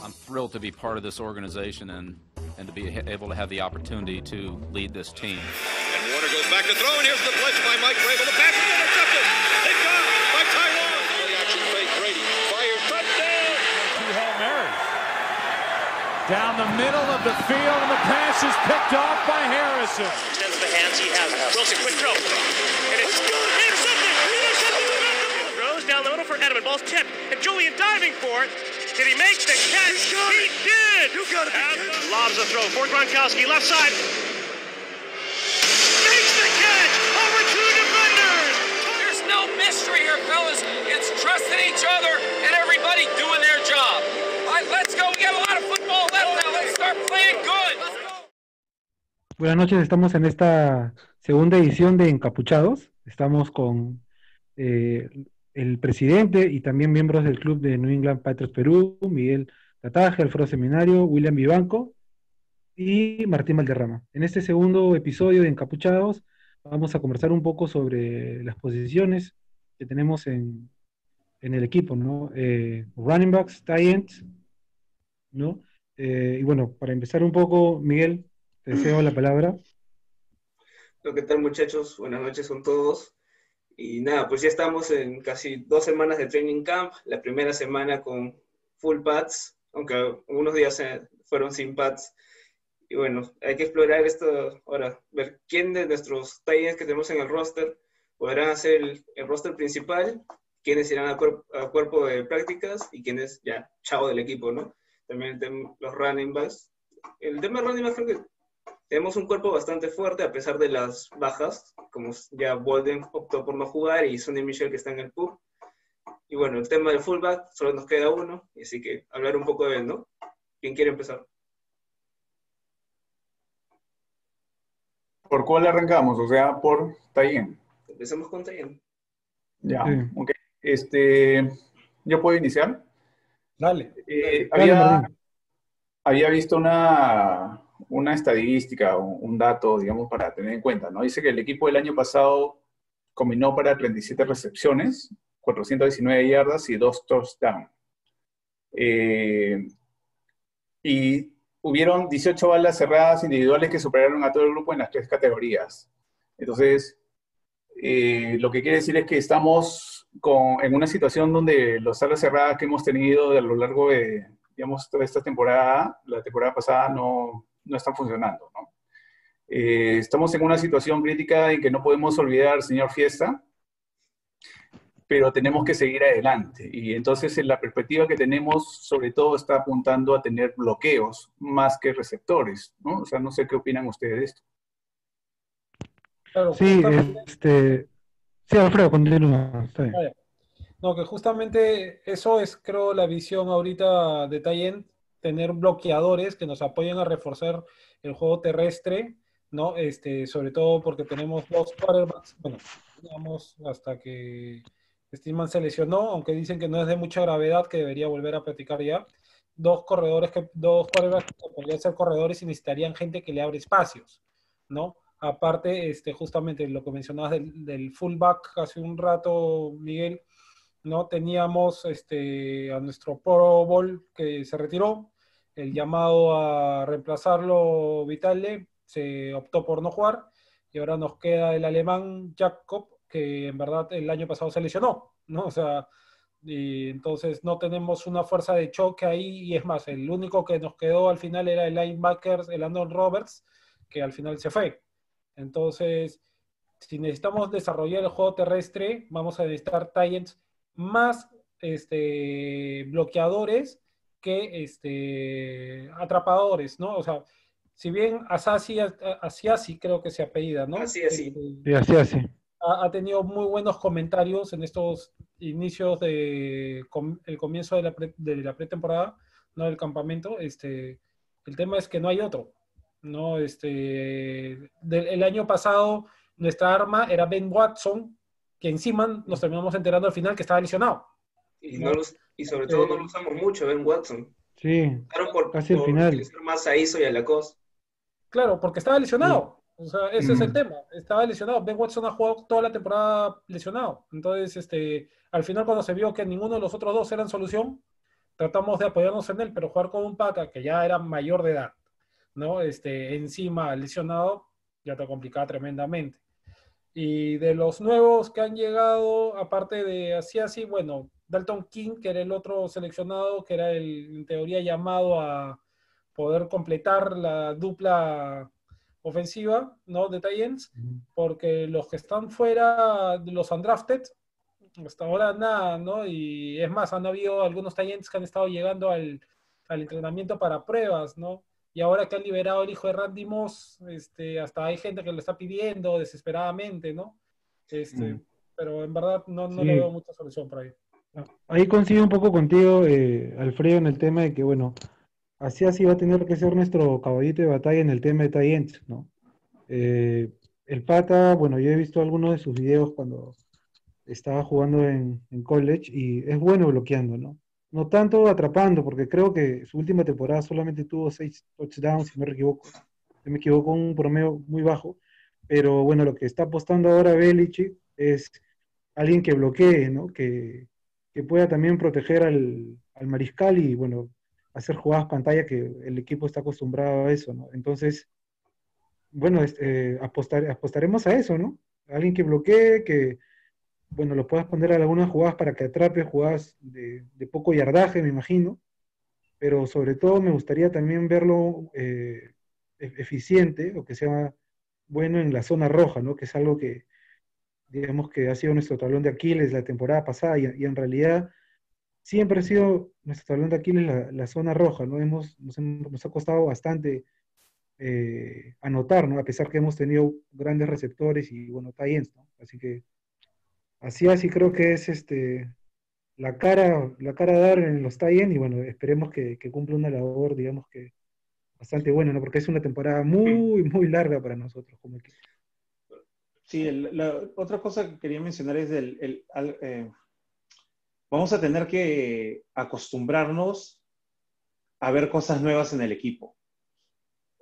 I'm thrilled to be part of this organization and, and to be able to have the opportunity to lead this team. And Warner goes back to throw, and here's the blitz by Mike Vrabel. The pass is intercepted. It's gone by Tyrone. Play action fake. Brady fires touchdown. Hail Mary. Down the middle of the field, and the pass is picked off by Harrison. Extends the hands he has. Wilson, quick throw. And it's good. Intercepted. Intercepted. Throws down the middle for Edelman. Ball's tipped. And Julian diving for it. Did he make the catch? He did. You got it. Lobs the throw for Gronkowski. Left side. Makes the catch. Over two defenders. There's no mystery here, fellas. It's trusting each other and everybody doing their job. All right, let's go. We got a lot of football left now. Let's start playing good. Let's go. Buenas noches, estamos en esta segunda edición de Encapuchados. Estamos con eh, el presidente y también miembros del club de New England Patriots Perú, Miguel Tataje, Alfredo Seminario, William Vivanco y Martín Valderrama. En este segundo episodio de Encapuchados vamos a conversar un poco sobre las posiciones que tenemos en, en el equipo, ¿no? Eh, running backs, tight ends, ¿no? Eh, y bueno, para empezar un poco, Miguel, te deseo la palabra. ¿Qué tal muchachos? Buenas noches con todos. Y nada, pues ya estamos en casi dos semanas de training camp. La primera semana con full pads, aunque algunos días fueron sin pads. Y bueno, hay que explorar esto ahora, ver quién de nuestros talleres que tenemos en el roster podrán hacer el, el roster principal, quiénes irán a, cuerp- a cuerpo de prácticas y quiénes ya chavo del equipo, ¿no? También los running backs. El tema de running backs creo que tenemos un cuerpo bastante fuerte a pesar de las bajas, como ya Bolden optó por no jugar y Sonny Michel que está en el PUB. Y bueno, el tema del fullback, solo nos queda uno, así que hablar un poco de él, ¿no? ¿Quién quiere empezar? ¿Por cuál arrancamos? O sea, por Tayen. Empecemos con Tayen. Ya, Sí. ok. Este, ¿yo puedo iniciar? Dale. Eh, Dale, había, Martín. había visto una, una estadística, un, un dato, digamos, para tener en cuenta, ¿no? Dice que el equipo del año pasado combinó para 37 recepciones, 419 yardas y dos touchdowns. Eh, y hubieron 18 balas cerradas individuales que superaron a todo el grupo en las tres categorías. Entonces, eh, lo que quiere decir es que estamos con, en una situación donde las alas cerradas que hemos tenido a lo largo de, digamos, toda esta temporada, la temporada pasada, no, no están funcionando. ¿no? Eh, estamos en una situación crítica en que no podemos olvidar, señor Fiesta, pero tenemos que seguir adelante. Y entonces en la perspectiva que tenemos, sobre todo, está apuntando a tener bloqueos más que receptores. ¿no? O sea, no sé qué opinan ustedes de esto. Claro, Sí, este, sí, Alfredo, continúa. Está bien. Vaya. No, que justamente eso es, creo, la visión ahorita de Tayen, tener bloqueadores que nos apoyen a reforzar el juego terrestre, ¿no? Este, sobre todo porque tenemos dos quarterbacks, bueno, digamos, hasta que Steelman se lesionó, aunque dicen que no es de mucha gravedad, que debería volver a practicar ya. Dos corredores que, dos quarterbacks que podrían ser corredores y necesitarían gente que le abre espacios, ¿no? Aparte, este, justamente lo que mencionabas del, del fullback hace un rato, Miguel, ¿no? Teníamos este, a nuestro Pro Bowl que se retiró, el llamado a reemplazarlo Vitale se optó por no jugar y ahora nos queda el alemán Jacob, que en verdad el año pasado se lesionó, ¿no? O sea, y entonces no tenemos una fuerza de choque ahí y es más, el único que nos quedó al final era el linebacker, el Andon Roberts, que al final se fue. Entonces, si necesitamos desarrollar el juego terrestre, vamos a necesitar Titans más este, bloqueadores que este, atrapadores, ¿no? O sea, si bien Asasi, Asiasi creo que se apellida, ¿no? Así, así. Este, Sí, así, así. ha, ha tenido muy buenos comentarios en estos inicios de com- el comienzo de la, pre- de la pretemporada, no del campamento. Este, el tema es que no hay otro. No, este, del- el año pasado nuestra arma era Ben Watson, que encima nos terminamos enterando al final que estaba lesionado. Y, no los- y sobre todo no lo usamos mucho, Ben Watson. Sí, Claro, por, Casi al por final. utilizar más a ISO y a la COS. Claro, porque estaba lesionado. O sea, ese es el Mm. tema. Estaba lesionado. Ben Watson ha jugado toda la temporada lesionado. Entonces, este, al final cuando se vio que ninguno de los otros dos eran solución, tratamos de apoyarnos en él, pero jugar con un pata que ya era mayor de edad, ¿no? Este, encima lesionado, ya te complicaba tremendamente. Y de los nuevos que han llegado, aparte de así así, bueno, Dalton King, que era el otro seleccionado, que era el, en teoría llamado a poder completar la dupla ofensiva, ¿no? De Titans, porque los que están fuera, los undrafted, hasta ahora nada, ¿no? Y es más, han habido algunos Titans que han estado llegando al, al entrenamiento para pruebas, ¿no? Y ahora que han liberado el hijo de Randy Moss, este, hasta hay gente que lo está pidiendo desesperadamente, ¿no? Este, Mm. Pero en verdad no, no Sí. le veo mucha solución por ahí. Ahí coincido un poco contigo, eh, Alfredo, en el tema de que, bueno, así así va a tener que ser nuestro caballito de batalla en el tema de ends, ¿no? Eh, el Pata, bueno, yo he visto algunos de sus videos cuando estaba jugando en, en college y es bueno bloqueando, ¿no? No tanto atrapando, porque creo que su última temporada solamente tuvo seis touchdowns, si no me equivoco. Si me equivoco, un promedio muy bajo. Pero bueno, lo que está apostando ahora Belichick es alguien que bloquee, ¿no? Que, que pueda también proteger al, al mariscal y, bueno, hacer jugadas pantalla que el equipo está acostumbrado a eso, ¿no? Entonces, bueno, este, apostar, apostaremos a eso, ¿no? Alguien que bloquee, que, bueno, lo puedas poner a algunas jugadas para que atrape jugadas de, de poco yardaje, me imagino, pero sobre todo me gustaría también verlo eh, e- eficiente o que sea bueno en la zona roja, ¿no? Que es algo que, digamos que ha sido nuestro talón de Aquiles la temporada pasada y, en realidad siempre ha sido nuestro talón de Aquiles la, zona roja, ¿no? Hemos, nos, nos ha costado bastante eh, anotar, ¿no? A pesar que hemos tenido grandes receptores y, bueno, ends, ¿no? Así que así así creo que es este la cara, la cara a dar en los ends y, bueno, esperemos que, que cumpla una labor, digamos que bastante buena, ¿no? Porque es una temporada muy, muy larga para nosotros como equipo. Sí, el- la otra cosa que quería mencionar es el, el- al- eh, vamos a tener que acostumbrarnos a ver cosas nuevas en el equipo.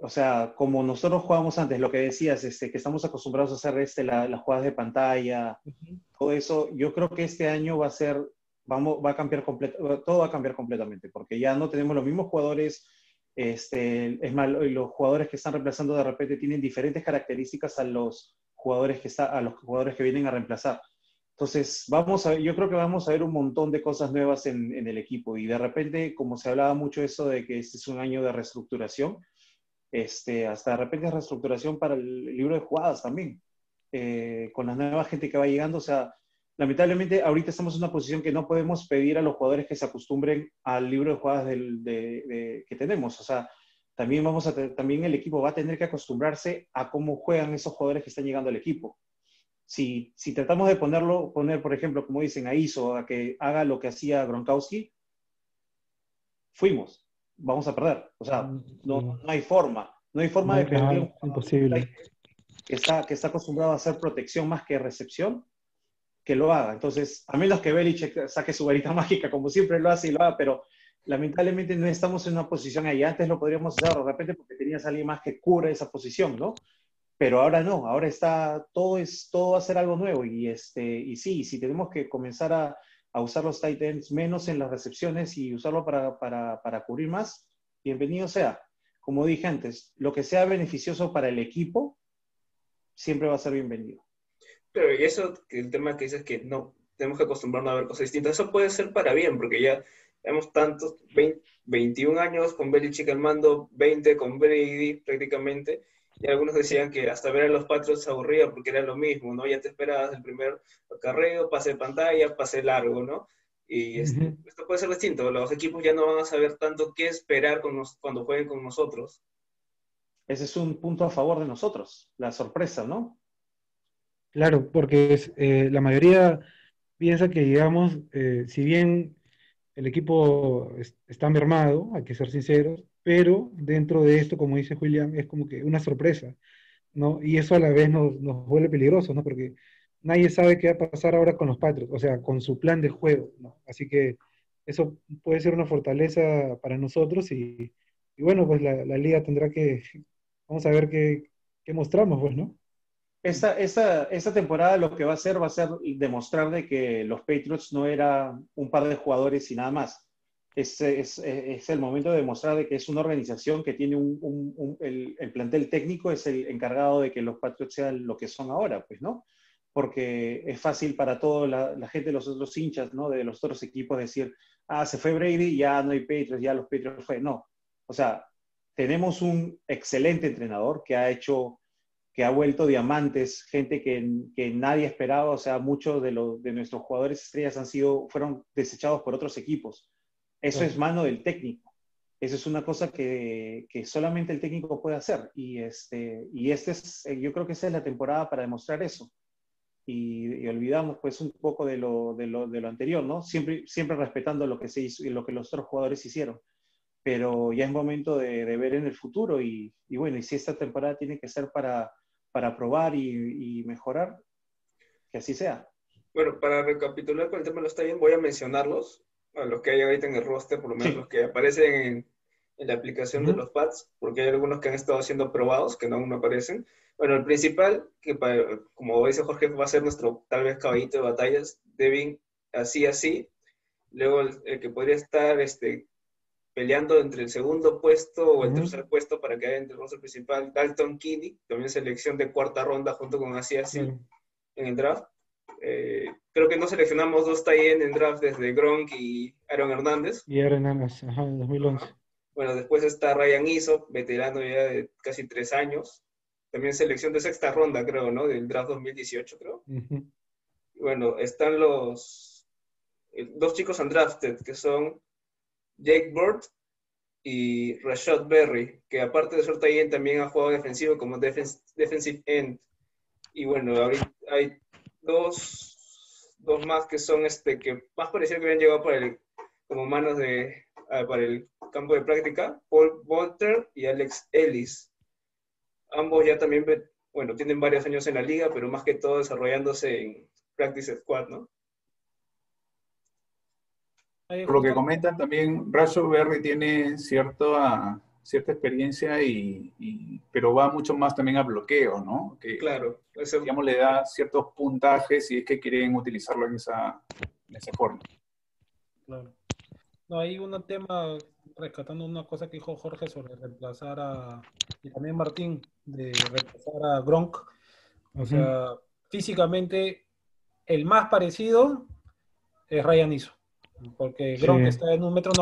O sea, como nosotros jugábamos antes, lo que decías, este, que estamos acostumbrados a hacer este, la- las jugadas de pantalla, todo eso, yo creo que este año va a ser, vamos, va a cambiar todo va a cambiar completamente, porque ya no tenemos los mismos jugadores, este, es más, los jugadores que están reemplazando de repente tienen diferentes características a los jugadores que está, a los jugadores que vienen a reemplazar. Entonces, vamos a, yo creo que vamos a ver un montón de cosas nuevas en, en el equipo y de repente, como se hablaba mucho eso de que este es un año de reestructuración, este, hasta de repente reestructuración para el libro de jugadas también, eh, con la nueva gente que va llegando, o sea, lamentablemente ahorita estamos en una posición que no podemos pedir a los jugadores que se acostumbren al libro de jugadas del- de- de- que tenemos, o sea, también, vamos a también el equipo va a tener que acostumbrarse a cómo juegan esos jugadores que están llegando al equipo. Si, si tratamos de ponerlo, poner, por ejemplo, como dicen, a Iso, a que haga lo que hacía Gronkowski, fuimos, vamos a perder. O sea, no, no hay forma. No hay forma de Claro, pedirle a un jugador imposible. que está, que está acostumbrado a hacer protección más que recepción, que lo haga. Entonces, a menos que Belichick saque su varita mágica, como siempre lo hace y lo haga, pero lamentablemente no estamos en una posición ahí. Antes lo podríamos hacer de repente porque tenías a alguien más que cubra esa posición, ¿no? Pero ahora no, ahora está, todo es, todo va a ser algo nuevo y, este, y sí, si tenemos que comenzar a, a usar los tight ends menos en las recepciones y usarlo para, para, para cubrir más, bienvenido sea. Como dije antes, lo que sea beneficioso para el equipo siempre va a ser bienvenido. Pero y eso, el tema que dices que no, tenemos que acostumbrarnos a ver cosas distintas, eso puede ser para bien, porque ya hemos tantos, 20 21 años con Belichick al mando, 20 con Brady prácticamente, y algunos decían que hasta ver a los Patriots se aburría porque era lo mismo, ¿no? Ya te esperabas el primer acarreo, pase de pantalla, pase largo, ¿no? Y este, esto puede ser distinto, los equipos ya no van a saber tanto qué esperar con nos- cuando jueguen con nosotros. Ese es un punto a favor de nosotros, la sorpresa, ¿no? Claro, porque es, eh, la mayoría piensa que, digamos, eh, si bien el equipo es- está mermado, hay que ser sinceros, pero dentro de esto, como dice Julián, es como que una sorpresa, ¿no? Y eso a la vez nos, nos vuelve peligrosos, ¿no? Porque nadie sabe qué va a pasar ahora con los Patriots, o sea, con su plan de juego, ¿no? Así que eso puede ser una fortaleza para nosotros y, y bueno, pues la, la liga tendrá que, vamos a ver qué, qué mostramos, pues, ¿no? Esta, esta, esta temporada lo que va a hacer va a ser demostrar de que los Patriots no era un par de jugadores y nada más. Es, el momento de demostrar de que es una organización que tiene un, el, el, plantel técnico, es el encargado de que los Patriots sean lo que son ahora, pues, ¿no? Porque es fácil para toda la, la, gente, los, los hinchas, ¿no? De los otros equipos decir, ah, se fue Brady, ya no hay Patriots, ya los Patriots fue. No, o sea, tenemos un excelente entrenador que ha hecho, que ha vuelto diamantes, gente que, nadie esperaba, o sea, muchos de, de nuestros jugadores estrellas han sido, fueron desechados por otros equipos eso es mano del técnico. Eso es una cosa que, que, solamente el técnico puede hacer. Y, este, y este es, eh, yo creo que esta es la temporada para demostrar eso. Y, y olvidamos pues un poco de lo, de lo, de lo anterior, ¿no? Siempre, siempre respetando lo que se hizo y lo que los otros jugadores hicieron. Pero ya es momento de, de ver en el futuro y, y, bueno, y si esta temporada tiene que ser para, para probar y, y mejorar, que así sea. Bueno, para recapitular con el tema de los Titans, voy a mencionarlos los que hay ahorita en el roster, por lo menos sí. los que aparecen en, en la aplicación uh -huh. de los pads, porque hay algunos que han estado siendo probados, que no aún no aparecen. Bueno, el principal, que para, como dice Jorge, va a ser nuestro tal vez caballito de batallas, Devin, así, así. Luego el, el, que podría estar este, peleando entre el segundo puesto o el uh -huh. tercer puesto para que haya entre el roster principal, Dalton Kinney, también selección de cuarta ronda junto con así, así uh -huh. en el draft. Eh, creo que no seleccionamos dos tie en draft desde Gronk y Aaron Hernández. Y Aaron Hernández, ajá, en 2011. Bueno, después está Ryan Iso, veterano ya de casi tres años. También selección de sexta ronda, creo, ¿no? Del draft 2018, creo. Uh -huh. Bueno, están los eh, dos chicos undrafted, que son Jake Bird y Rashad Berry, que aparte de ser tie también ha jugado defensivo como defens defensive end. Y bueno, ahorita hay dos, dos más que son este, que más parecía que habían llegado para el, como manos de, uh, para el campo de práctica, Paul Walter y Alex Ellis. Ambos ya también, bueno, tienen varios años en la liga, pero más que todo desarrollándose en Practice Squad, ¿no? Por lo que comentan también, Rayo Berry tiene cierta, cierta experiencia, y, y, pero va mucho más también a bloqueo, ¿no? Que, claro. Eso... Digamos, le da ciertos puntajes y es que quieren utilizarlo en esa, en esa forma. Claro. No, hay un tema, rescatando una cosa que dijo Jorge sobre reemplazar a, y también Martín, de reemplazar a Gronk. O uh -huh. sea, físicamente, el más parecido es Ryan Iso porque Gronk sí. está en un metro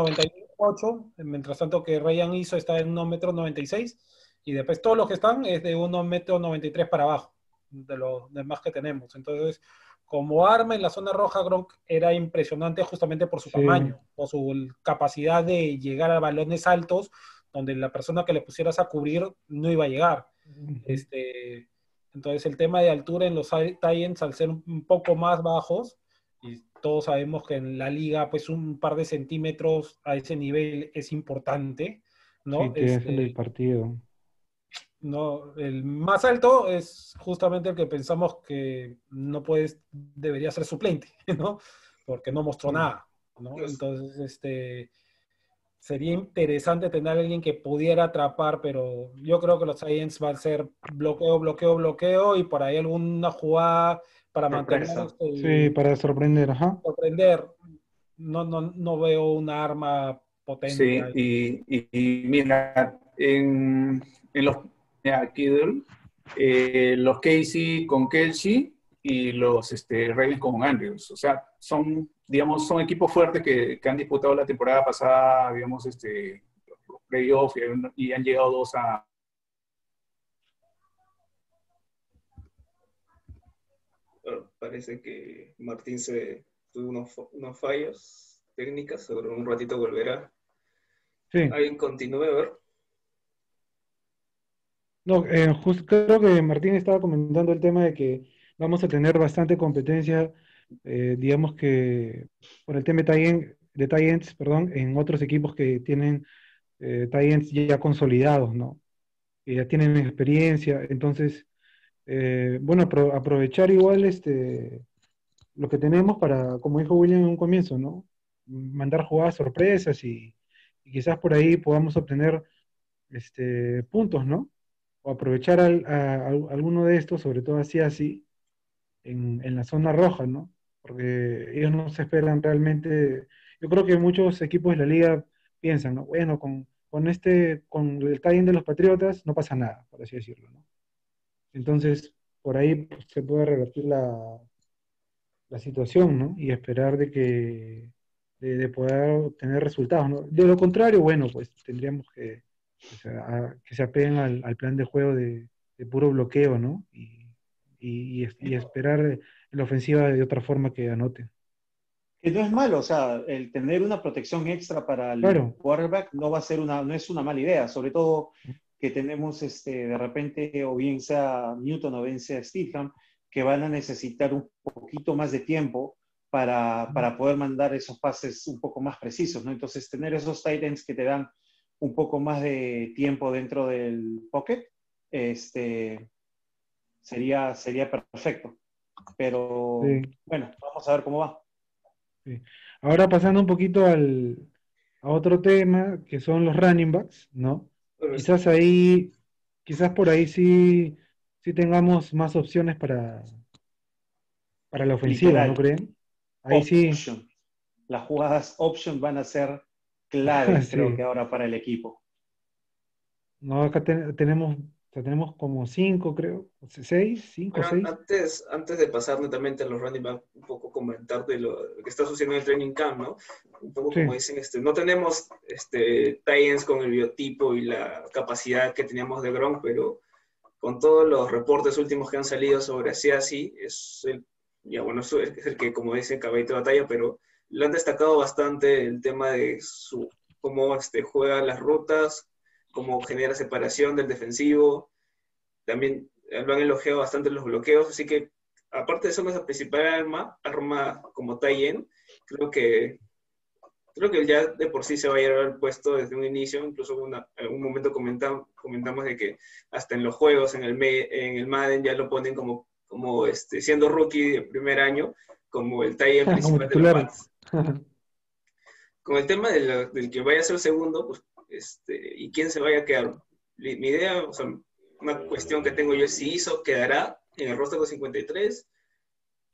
98, mientras tanto que Ryan Iso está en un metro 96, y después todos los que están es de unos metro 93 para abajo, de los demás que tenemos. Entonces, como arma en la zona roja, Gronk era impresionante justamente por su sí. tamaño, por su capacidad de llegar a balones altos, donde la persona que le pusieras a cubrir no iba a llegar. Este, entonces, el tema de altura en los Titans, al ser un poco más bajos, todos sabemos que en la liga, pues un par de centímetros a ese nivel es importante, ¿no? Sí, este, el partido. No, el más alto es justamente el que pensamos que no puedes, debería ser suplente, ¿no? Porque no mostró nada, ¿no? Entonces, este, sería interesante tener a alguien que pudiera atrapar, pero yo creo que los Giants van a ser bloqueo, bloqueo, bloqueo, y por ahí alguna jugada para mantener. Sí, para sorprender, ajá. Sorprender. No, no, no veo una arma potente. Sí, y, y, y, mira, en, en los aquí eh, los Casey con Kelsey y los este, Ravens con Andrews. O sea, son, digamos, son equipos fuertes que, que han disputado la temporada pasada, digamos, este, los playoffs y, y han llegado dos a, parece que Martín se tuvo unos, unos fallos técnicas, sobre un ratito volverá. Sí. Alguien continúe, a ver. No, eh, justo creo que Martín estaba comentando el tema de que vamos a tener bastante competencia, eh, digamos que por el tema de, de tie perdón, en otros equipos que tienen eh, tie ya consolidados, ¿no? Que ya tienen experiencia, entonces eh, bueno, apro aprovechar igual este, lo que tenemos para, como dijo William en un comienzo, ¿no? Mandar jugadas sorpresas y, quizás por ahí podamos obtener este, puntos, ¿no? O aprovechar al, a, alguno de estos, sobre todo así, así, en, en, la zona roja, ¿no? Porque ellos no se esperan realmente, yo creo que muchos equipos de la liga piensan, ¿no? Bueno, con, con este, con el tie de los Patriotas no pasa nada, por así decirlo, ¿no? Entonces, por ahí pues, se puede revertir la, la situación, ¿no? Y esperar de que de, de poder obtener resultados, ¿no? De lo contrario, bueno, pues tendríamos que, o sea, a- que se apeguen al, al plan de juego de, de puro bloqueo, ¿no? Y, y, y es- y esperar la ofensiva de otra forma que anoten. Que no es malo, o sea, el tener una protección extra para el Claro. quarterback no va a ser una, no es una mala idea, sobre todo que tenemos este, de repente, o bien sea Newton o bien sea Steedham, que van a necesitar un poquito más de tiempo para, para poder mandar esos pases un poco más precisos, ¿no? Entonces, tener esos tight ends que te dan un poco más de tiempo dentro del pocket, este, sería, sería perfecto. Pero Sí. bueno, vamos a ver cómo va. Ahora pasando un poquito al, a otro tema, que son los running backs, ¿no? Quizás ahí, quizás por ahí sí, sí tengamos más opciones para, para la ofensiva, ¿no creen? Ahí sí. Las jugadas option van a ser claves, Sí. creo que ahora para el equipo. no, acá te- tenemos, sea, tenemos como cinco, creo, seis, cinco, seis. antes, antes de pasar netamente a los running back, un poco comentar de lo, que está sucediendo en el training camp, ¿no? Un poco Sí. como dicen, este, no tenemos este, tie-ends con el biotipo y la capacidad que teníamos de Gronk, pero con todos los reportes últimos que han salido sobre Asiasi, es el, ya bueno, es el que, como dice Caballito de Batalla, pero le han destacado bastante el tema de su, cómo este, juega las rutas, cómo genera separación del defensivo, también lo han elogiado bastante los bloqueos, así que aparte de ser nuestra principal arma, arma como Tayen, creo que creo que ya de por sí se va a llevar al puesto desde un inicio, incluso una- en algún momento comentam- comentamos de que hasta en los juegos, en el, en el Madden ya lo ponen como, como este, siendo rookie de primer año, como el Tayen principal de los. Con el tema de la- del que vaya a ser segundo, pues, este, y quién se vaya a quedar. Mi idea, o sea, una cuestión que tengo yo es si hizo, quedará en el roster de 53,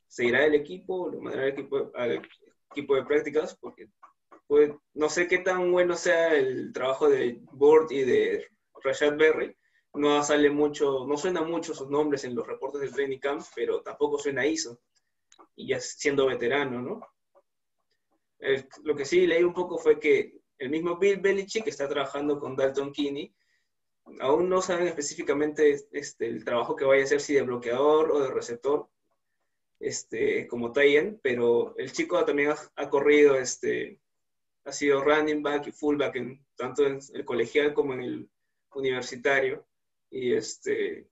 se irá el equipo, lo mandará al equipo, al equipo de prácticas, porque pues, no sé qué tan bueno sea el trabajo de Board y de Rashad Berry. No sale mucho, no suena mucho sus nombres en los reportes del training camp, pero tampoco suena ISO. Y ya siendo veterano, ¿no? El- lo que sí leí un poco fue que el mismo Bill Belichick está trabajando con Dalton Kinney. Aún no saben específicamente este, el trabajo que vaya a hacer, si de bloqueador o de receptor, este, como Tayen, pero el chico también ha, corrido, este, ha sido running back y fullback, en, tanto en el colegial como en el universitario. Y este,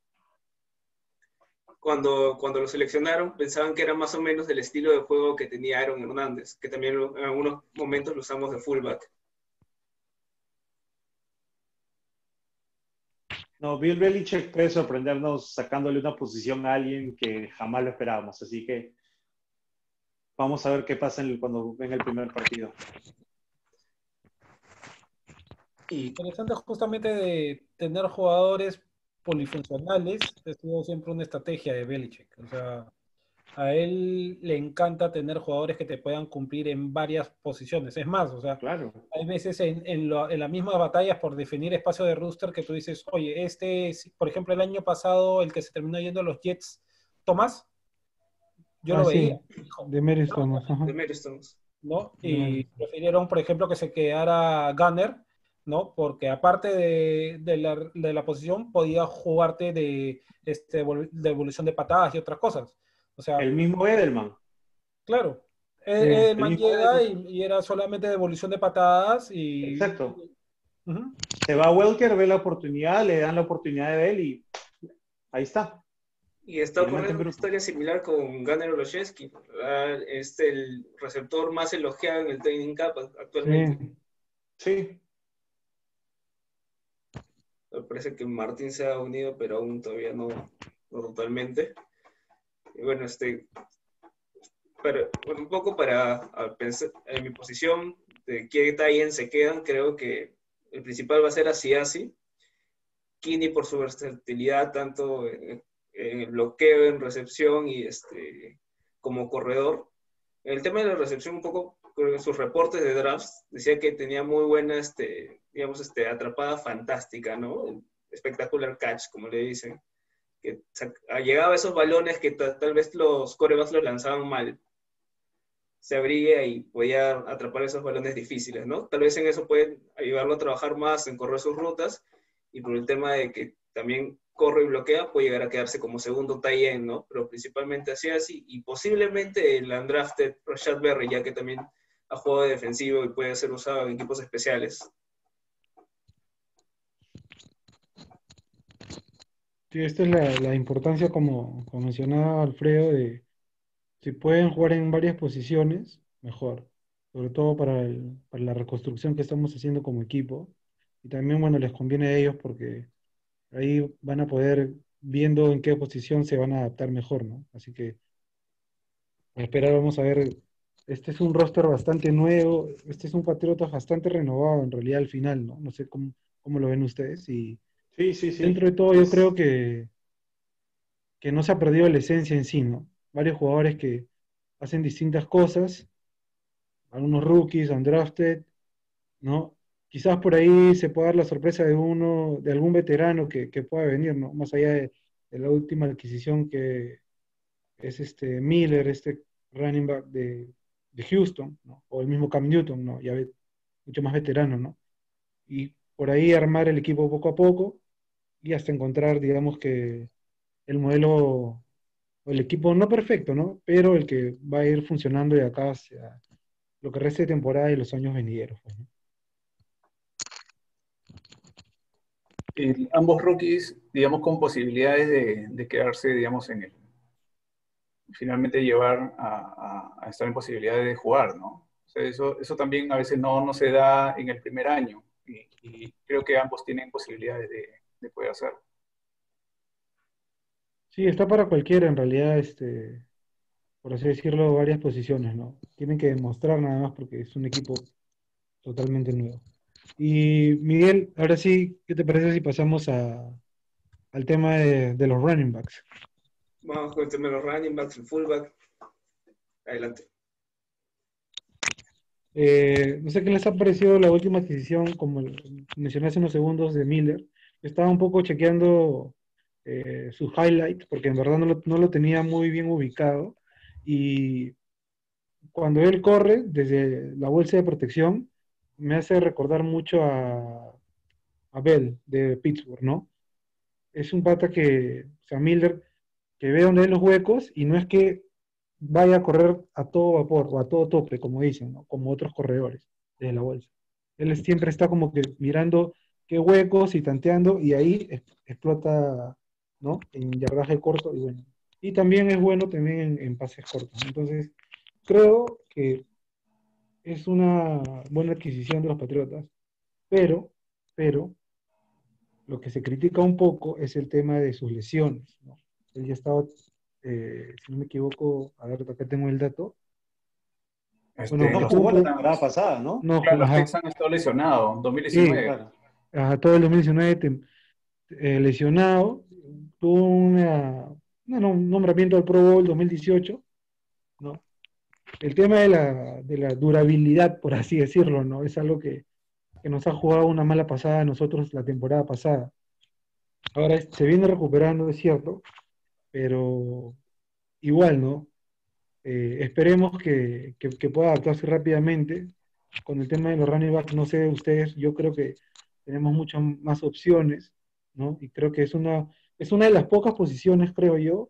cuando, cuando lo seleccionaron, pensaban que era más o menos del estilo de juego que tenía Aaron Hernández, que también en algunos momentos lo usamos de fullback. No, Bill Belichick puede sorprendernos sacándole una posición a alguien que jamás lo esperábamos. Así que vamos a ver qué pasa cuando venga el primer partido. Y Interesante justamente de tener jugadores polifuncionales, ha sido siempre una estrategia de Belichick. O sea, a él le encanta tener jugadores que te puedan cumplir en varias posiciones. Es más, o sea, Claro. hay veces en, en, lo- en las mismas batallas por definir espacio de rooster que tú dices, oye, este, es- por ejemplo, el año pasado, el que se terminó yendo a los Jets, Tomás, yo Ah, lo sí. veía, De Mary Thomas, ajá. de Mary. ¿no? Y prefirieron, por ejemplo, que se quedara Gunner, ¿no? Porque aparte de, de la, de la posición, podía jugarte de, este, de evolución de patadas y otras cosas. O sea, El mismo Edelman. claro, Sí, el, el man mismo llega y, Edelman. y era solamente de evolución de patadas y... Exacto. Ujú. Se va a Welker, ve la oportunidad, le dan la oportunidad de él y ahí está. Y está ocurriendo una historia similar con Gunnar Olszewski, este el receptor más elogiado en el training camp actualmente. Sí. Sí. Me parece que Martín se ha unido, pero aún todavía no, no totalmente. Y bueno, este, pero, un poco para pensar en mi posición de qué Tayen se quedan, creo que el principal va a ser Asiasi. Kini por su versatilidad, tanto en, en bloqueo, en recepción y este, como corredor. El tema de la recepción, un poco en sus reportes de drafts decía que tenía muy buena, este, digamos, este, atrapada fantástica, ¿no? Espectacular catch, como le dicen. Que llegaba a esos balones que tal vez los corebacks los lanzaban mal. Se abría y podía atrapar esos balones difíciles, ¿no? Tal vez en eso puede ayudarlo a trabajar más, en correr sus rutas, y por el tema de que también corre y bloquea, puede llegar a quedarse como segundo tie ¿no? Pero principalmente así así, y posiblemente el undrafted Rashad Berry, ya que también ha jugado de defensivo y puede ser usado en equipos especiales. Sí, esta es la, la importancia, como, como, mencionaba Alfredo, de si pueden jugar en varias posiciones, mejor. Sobre todo para, el, para la reconstrucción que estamos haciendo como equipo. Y también, bueno, les conviene a ellos porque ahí van a poder, viendo en qué posición se van a adaptar mejor, ¿no? Así que a esperar, vamos a ver. Este es un roster bastante nuevo, este es un Patriota bastante renovado en realidad al final, ¿no? No sé cómo, cómo lo ven ustedes. Y sí, sí, sí. Dentro de todo, yo creo que, que no se ha perdido la esencia en sí, ¿no? Varios jugadores que hacen distintas cosas, algunos rookies, undrafted, ¿no? quizás por ahí se pueda dar la sorpresa de uno, de algún veterano que, pueda venir, ¿no? Más allá de, la última adquisición que es este Miller, este running back de, Houston, ¿no? O el mismo Cam Newton, ¿no? Ya mucho más veterano, ¿no? Y por ahí armar el equipo poco a poco y hasta encontrar, digamos que el modelo o el equipo no perfecto, ¿no? Pero el que va a ir funcionando de acá hacia lo que resta de temporada y los años venideros. Pues, ¿no? ambos rookies, digamos, con posibilidades de, quedarse, digamos, en el. Finalmente llevar a, estar en posibilidades de jugar, ¿no? eso, eso también a veces no, no se da en el primer año. Y, creo que ambos tienen posibilidades de, poder hacerlo. Sí, está para cualquiera en realidad, este, por así decirlo, varias posiciones, ¿no? Tienen que demostrar nada más porque es un equipo totalmente nuevo. Y Miguel, ahora sí, ¿qué te parece si pasamos a, al tema de, los running backs? Vamos con el tema de los running backs, el fullback. Adelante. Eh, no sé qué les ha parecido la última adquisición, como mencioné hace unos segundos, de Miller. Estaba un poco chequeando eh, sus highlights, porque en verdad no lo, no lo, tenía muy bien ubicado. Y cuando él corre desde la bolsa de protección, me hace recordar mucho a, a Bell de Pittsburgh, ¿no? Es un pata que, o sea, Miller, que ve donde hay los huecos y no es que vaya a correr a todo vapor o a todo tope, como dicen, ¿no? Como otros corredores de la bolsa. Él siempre está como que mirando qué huecos y tanteando y ahí explota, ¿no? En yardaje corto y bueno. Y también es bueno también en, en pases cortos. Entonces, creo que es una buena adquisición de los Patriotas, pero, pero, lo que se critica un poco es el tema de sus lesiones. ¿no? Él ya estaba, eh, si no me equivoco, a ver, acá tengo el dato. Este, bueno, no jugó la temporada pasada, ¿no? No, claro, los Texans estado lesionado, 2019. Sí, claro. Todo el 2019 eh, lesionado, tuvo una, un nombramiento al Pro Bowl 2018, ¿no? el tema de la, de la, durabilidad, por así decirlo, ¿no? Es algo que, nos ha jugado una mala pasada a nosotros la temporada pasada. Ahora se viene recuperando, es cierto, pero igual, ¿no? Eh, esperemos que, que, pueda adaptarse rápidamente. Con el tema de los running backs, no sé ustedes, yo creo que tenemos muchas más opciones, ¿no? Y creo que es una, es una de las pocas posiciones, creo yo,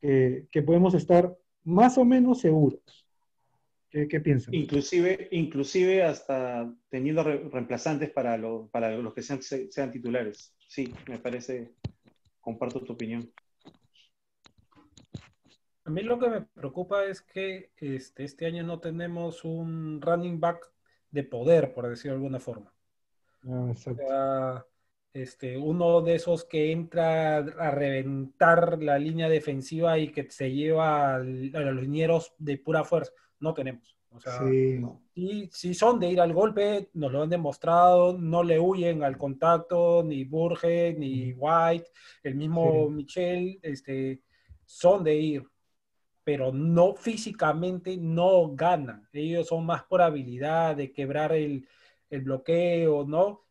que, que podemos estar más o menos seguros. ¿Qué, piensan? Inclusive, inclusive hasta teniendo reemplazantes para, para los que sean, sean titulares. Sí, me parece, comparto tu opinión. A mí lo que me preocupa es que este, este año no tenemos un running back de poder, por decirlo de alguna forma. Ah, exacto este, uno de esos que entra a reventar la línea defensiva y que se lleva a los linieros de pura fuerza. No tenemos. O sea, sí. si son de ir al golpe, nos lo han demostrado, no le huyen al contacto, ni Burge, ni White, el mismo Michel, este, son de ir. pero no físicamente no ganan. Ellos son más por habilidad de quebrar el, el bloqueo, ¿no?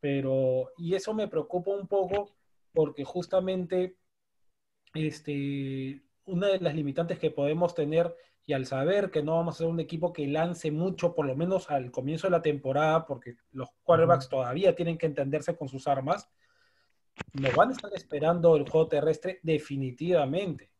Pero, y eso me preocupa un poco porque justamente este, una de las limitantes que podemos tener y al saber que no vamos a ser un equipo que lance mucho, por lo menos al comienzo de la temporada, porque los quarterbacks todavía tienen que entenderse con sus armas, nos van a estar esperando el juego terrestre definitivamente.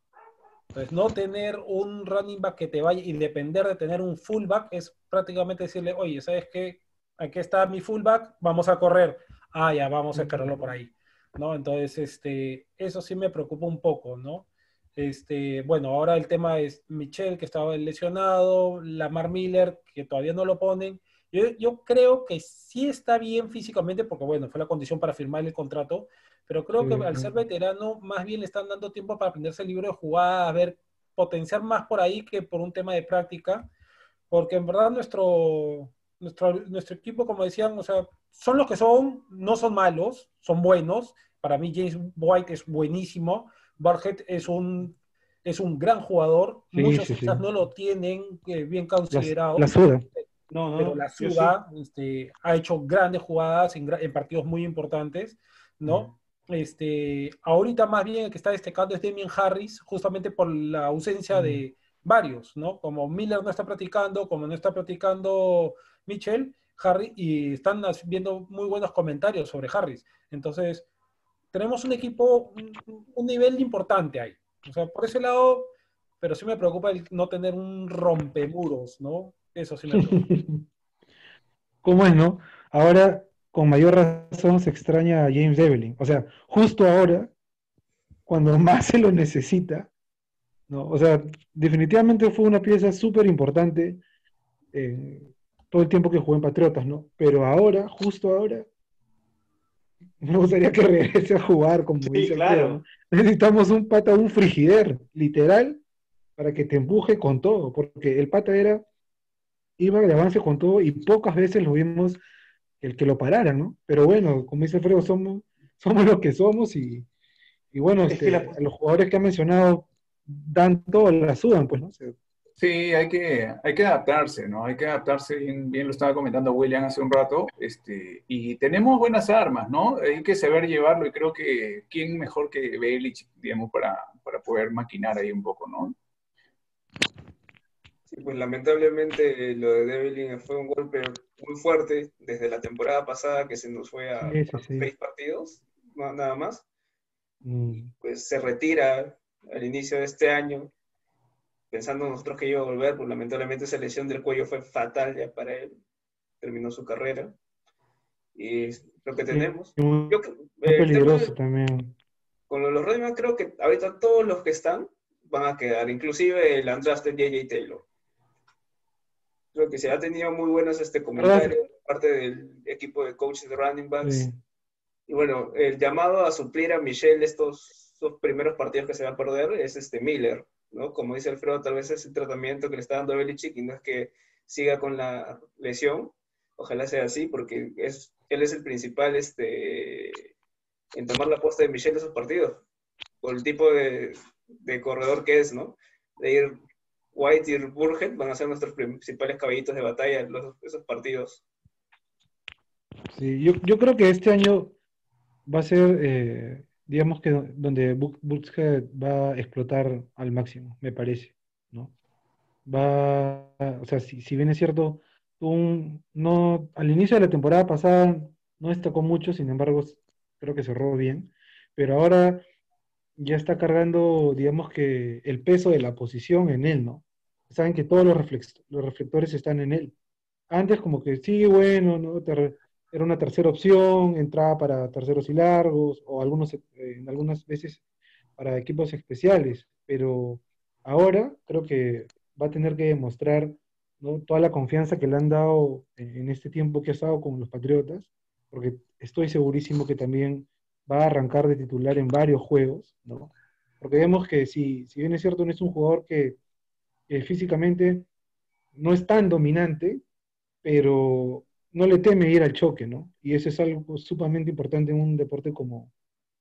Entonces, no tener un running back que te vaya y depender de tener un fullback es prácticamente decirle, oye, ¿sabes qué? Aquí está mi fullback, vamos a correr. Ah, ya, vamos a cargarlo por ahí. ¿No? Entonces, este, eso sí me preocupa un poco, ¿no? Este, bueno, ahora el tema es Michelle, que estaba lesionado, Lamar Miller, que todavía no lo ponen. Yo, yo, creo que sí está bien físicamente, porque bueno, fue la condición para firmar el contrato, pero creo que al ser veterano, más bien le están dando tiempo para aprenderse el libro de jugada, a ver, potenciar más por ahí que por un tema de práctica, porque en verdad nuestro, nuestro, nuestro equipo, como decían, o sea, son los que son, no son malos, son buenos. Para mí James White es buenísimo. Barget es un, es un gran jugador. Sí, Muchos sí, quizás sí. no lo tienen eh, bien considerado. La suda. No, no, pero la Suda este, ha hecho grandes jugadas en partidos muy importantes, ¿no? Este, ahorita más bien el que está destacando es Damien Harris, justamente por la ausencia de varios, ¿no? Como Miller no está practicando, como no está practicando Mitchell, Harry, y están viendo muy buenos comentarios sobre Harris. Entonces, tenemos un equipo, un, nivel importante ahí. O sea, por ese lado, pero sí me preocupa el no tener un rompemuros, ¿no? Eso sí me preocupa. ¿Cómo es, no? Ahora, con mayor razón, se extraña a James Evelyn. O sea, justo ahora, cuando más se lo necesita, ¿no? O sea, definitivamente fue una pieza súper importante todo el tiempo que jugó en Patriotas, ¿no? Pero ahora, justo ahora, me gustaría que regrese a jugar, como Sí, dice claro. Necesitamos un pata, un frigider, literal, para que te empuje con todo, porque el pata era, iba de avance con todo y pocas veces lo vimos el que lo pararan, ¿no? Pero bueno, como dice Alfredo, somos, somos lo que somos y, y bueno, Es este, la- los jugadores que ha mencionado dan todo, la sudan, pues, ¿no? Sí, hay que, hay que adaptarse, ¿no? Hay que adaptarse, bien, bien lo estaba comentando William hace un rato, este, y tenemos buenas armas, ¿no? Hay que saber llevarlo y creo que quién mejor que Belichick, digamos, para, para poder maquinar ahí un poco, ¿no? Sí, pues lamentablemente lo de Devlin fue un golpe muy fuerte desde la temporada pasada que se nos fue a, Sí, sí, a sí. seis partidos, nada más. mm, Pues se retira al inicio de este año, pensando nosotros que iba a volver, pues lamentablemente esa lesión del cuello fue fatal ya para él, terminó su carrera. Y lo que tenemos. y muy, Yo, eh, peligroso de- también. con los Redman creo que ahorita todos los que están van a quedar, inclusive el undrafted JJ Taylor. Creo que se ha tenido muy buenos este comentarios por parte del equipo de coaches de running backs. Sí. Y bueno, el llamado a suplir a Michelle estos, estos primeros partidos que se va a perder es este Miller, ¿no? Como dice Alfredo, tal vez es el tratamiento que le está dando Belichick y no es que siga con la lesión. Ojalá sea así, porque es, él es el principal este, en tomar la posta de Michelle de esos partidos, por el tipo de, de corredor que es, ¿no? De ir White y Burhead van a ser nuestros principales caballitos de batalla en esos partidos. Sí, yo, yo creo que este año va a ser, eh, digamos que do- donde Bu- Buckhead va a explotar al máximo, me parece, ¿no? Va, o sea, si, si bien es cierto, un- no, al inicio de la temporada pasada no destacó mucho, sin embargo, creo que cerró bien, pero ahora ya está cargando, digamos que el peso de la posición en él, ¿no? Saben que todos los reflectores están en él. Antes como que sí, bueno, ¿no? Te era una tercera opción, entraba para terceros y largos, o algunos, eh, algunas veces para equipos especiales, pero ahora creo que va a tener que demostrar ¿no? toda la confianza que le han dado en, este tiempo que ha estado con los Patriotas, porque estoy segurísimo que también va a arrancar de titular en varios juegos, ¿no? Porque vemos que si, si bien es cierto, no es un jugador que físicamente no es tan dominante, pero no le teme ir al choque, ¿no? Y eso es algo sumamente importante en un deporte como,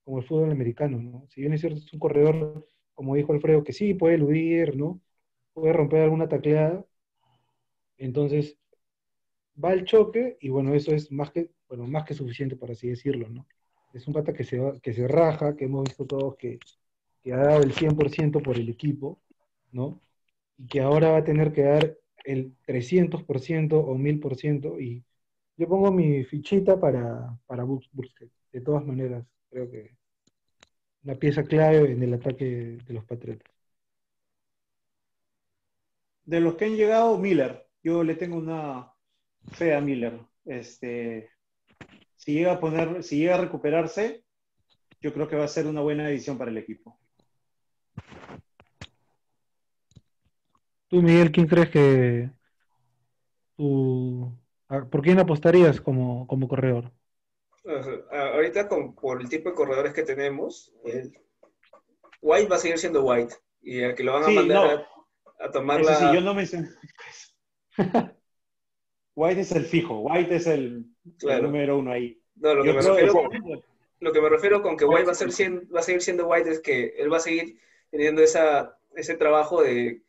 como el fútbol americano, ¿no? Si bien es cierto, es un corredor como dijo Alfredo, que sí, puede eludir, ¿no? Puede romper alguna tacleada. Entonces, va al choque y bueno, eso es más que, bueno, más que suficiente, por así decirlo, ¿no? Es un pata que se, que se raja, que hemos visto todos que, que ha dado el 100% por el equipo, ¿no? Y que ahora va a tener que dar el 300% o 1000% y yo pongo mi fichita para, para Bus- Busquets. De todas maneras, creo que una pieza clave en el ataque de los Patriotas. De los que han llegado, Miller. Yo le tengo una fe a Miller. Este, si llega a poner, si llega a recuperarse, yo creo que va a ser una buena edición para el equipo. Tú, Miguel, ¿quién crees que tú, a- por quién apostarías como, como corredor? Ajá. Ah, Ahorita con, por el tipo de corredores que tenemos, el White va a seguir siendo White. Y el que lo van a Sí, mandar no. a, a tomar Eso la... sí, yo no mencioné. White es el fijo, White es el, número uno ahí. No, lo que, me refiero, que- lo que me refiero con que White va a, ser, sien- va a seguir siendo White es que él va a seguir teniendo esa, ese trabajo de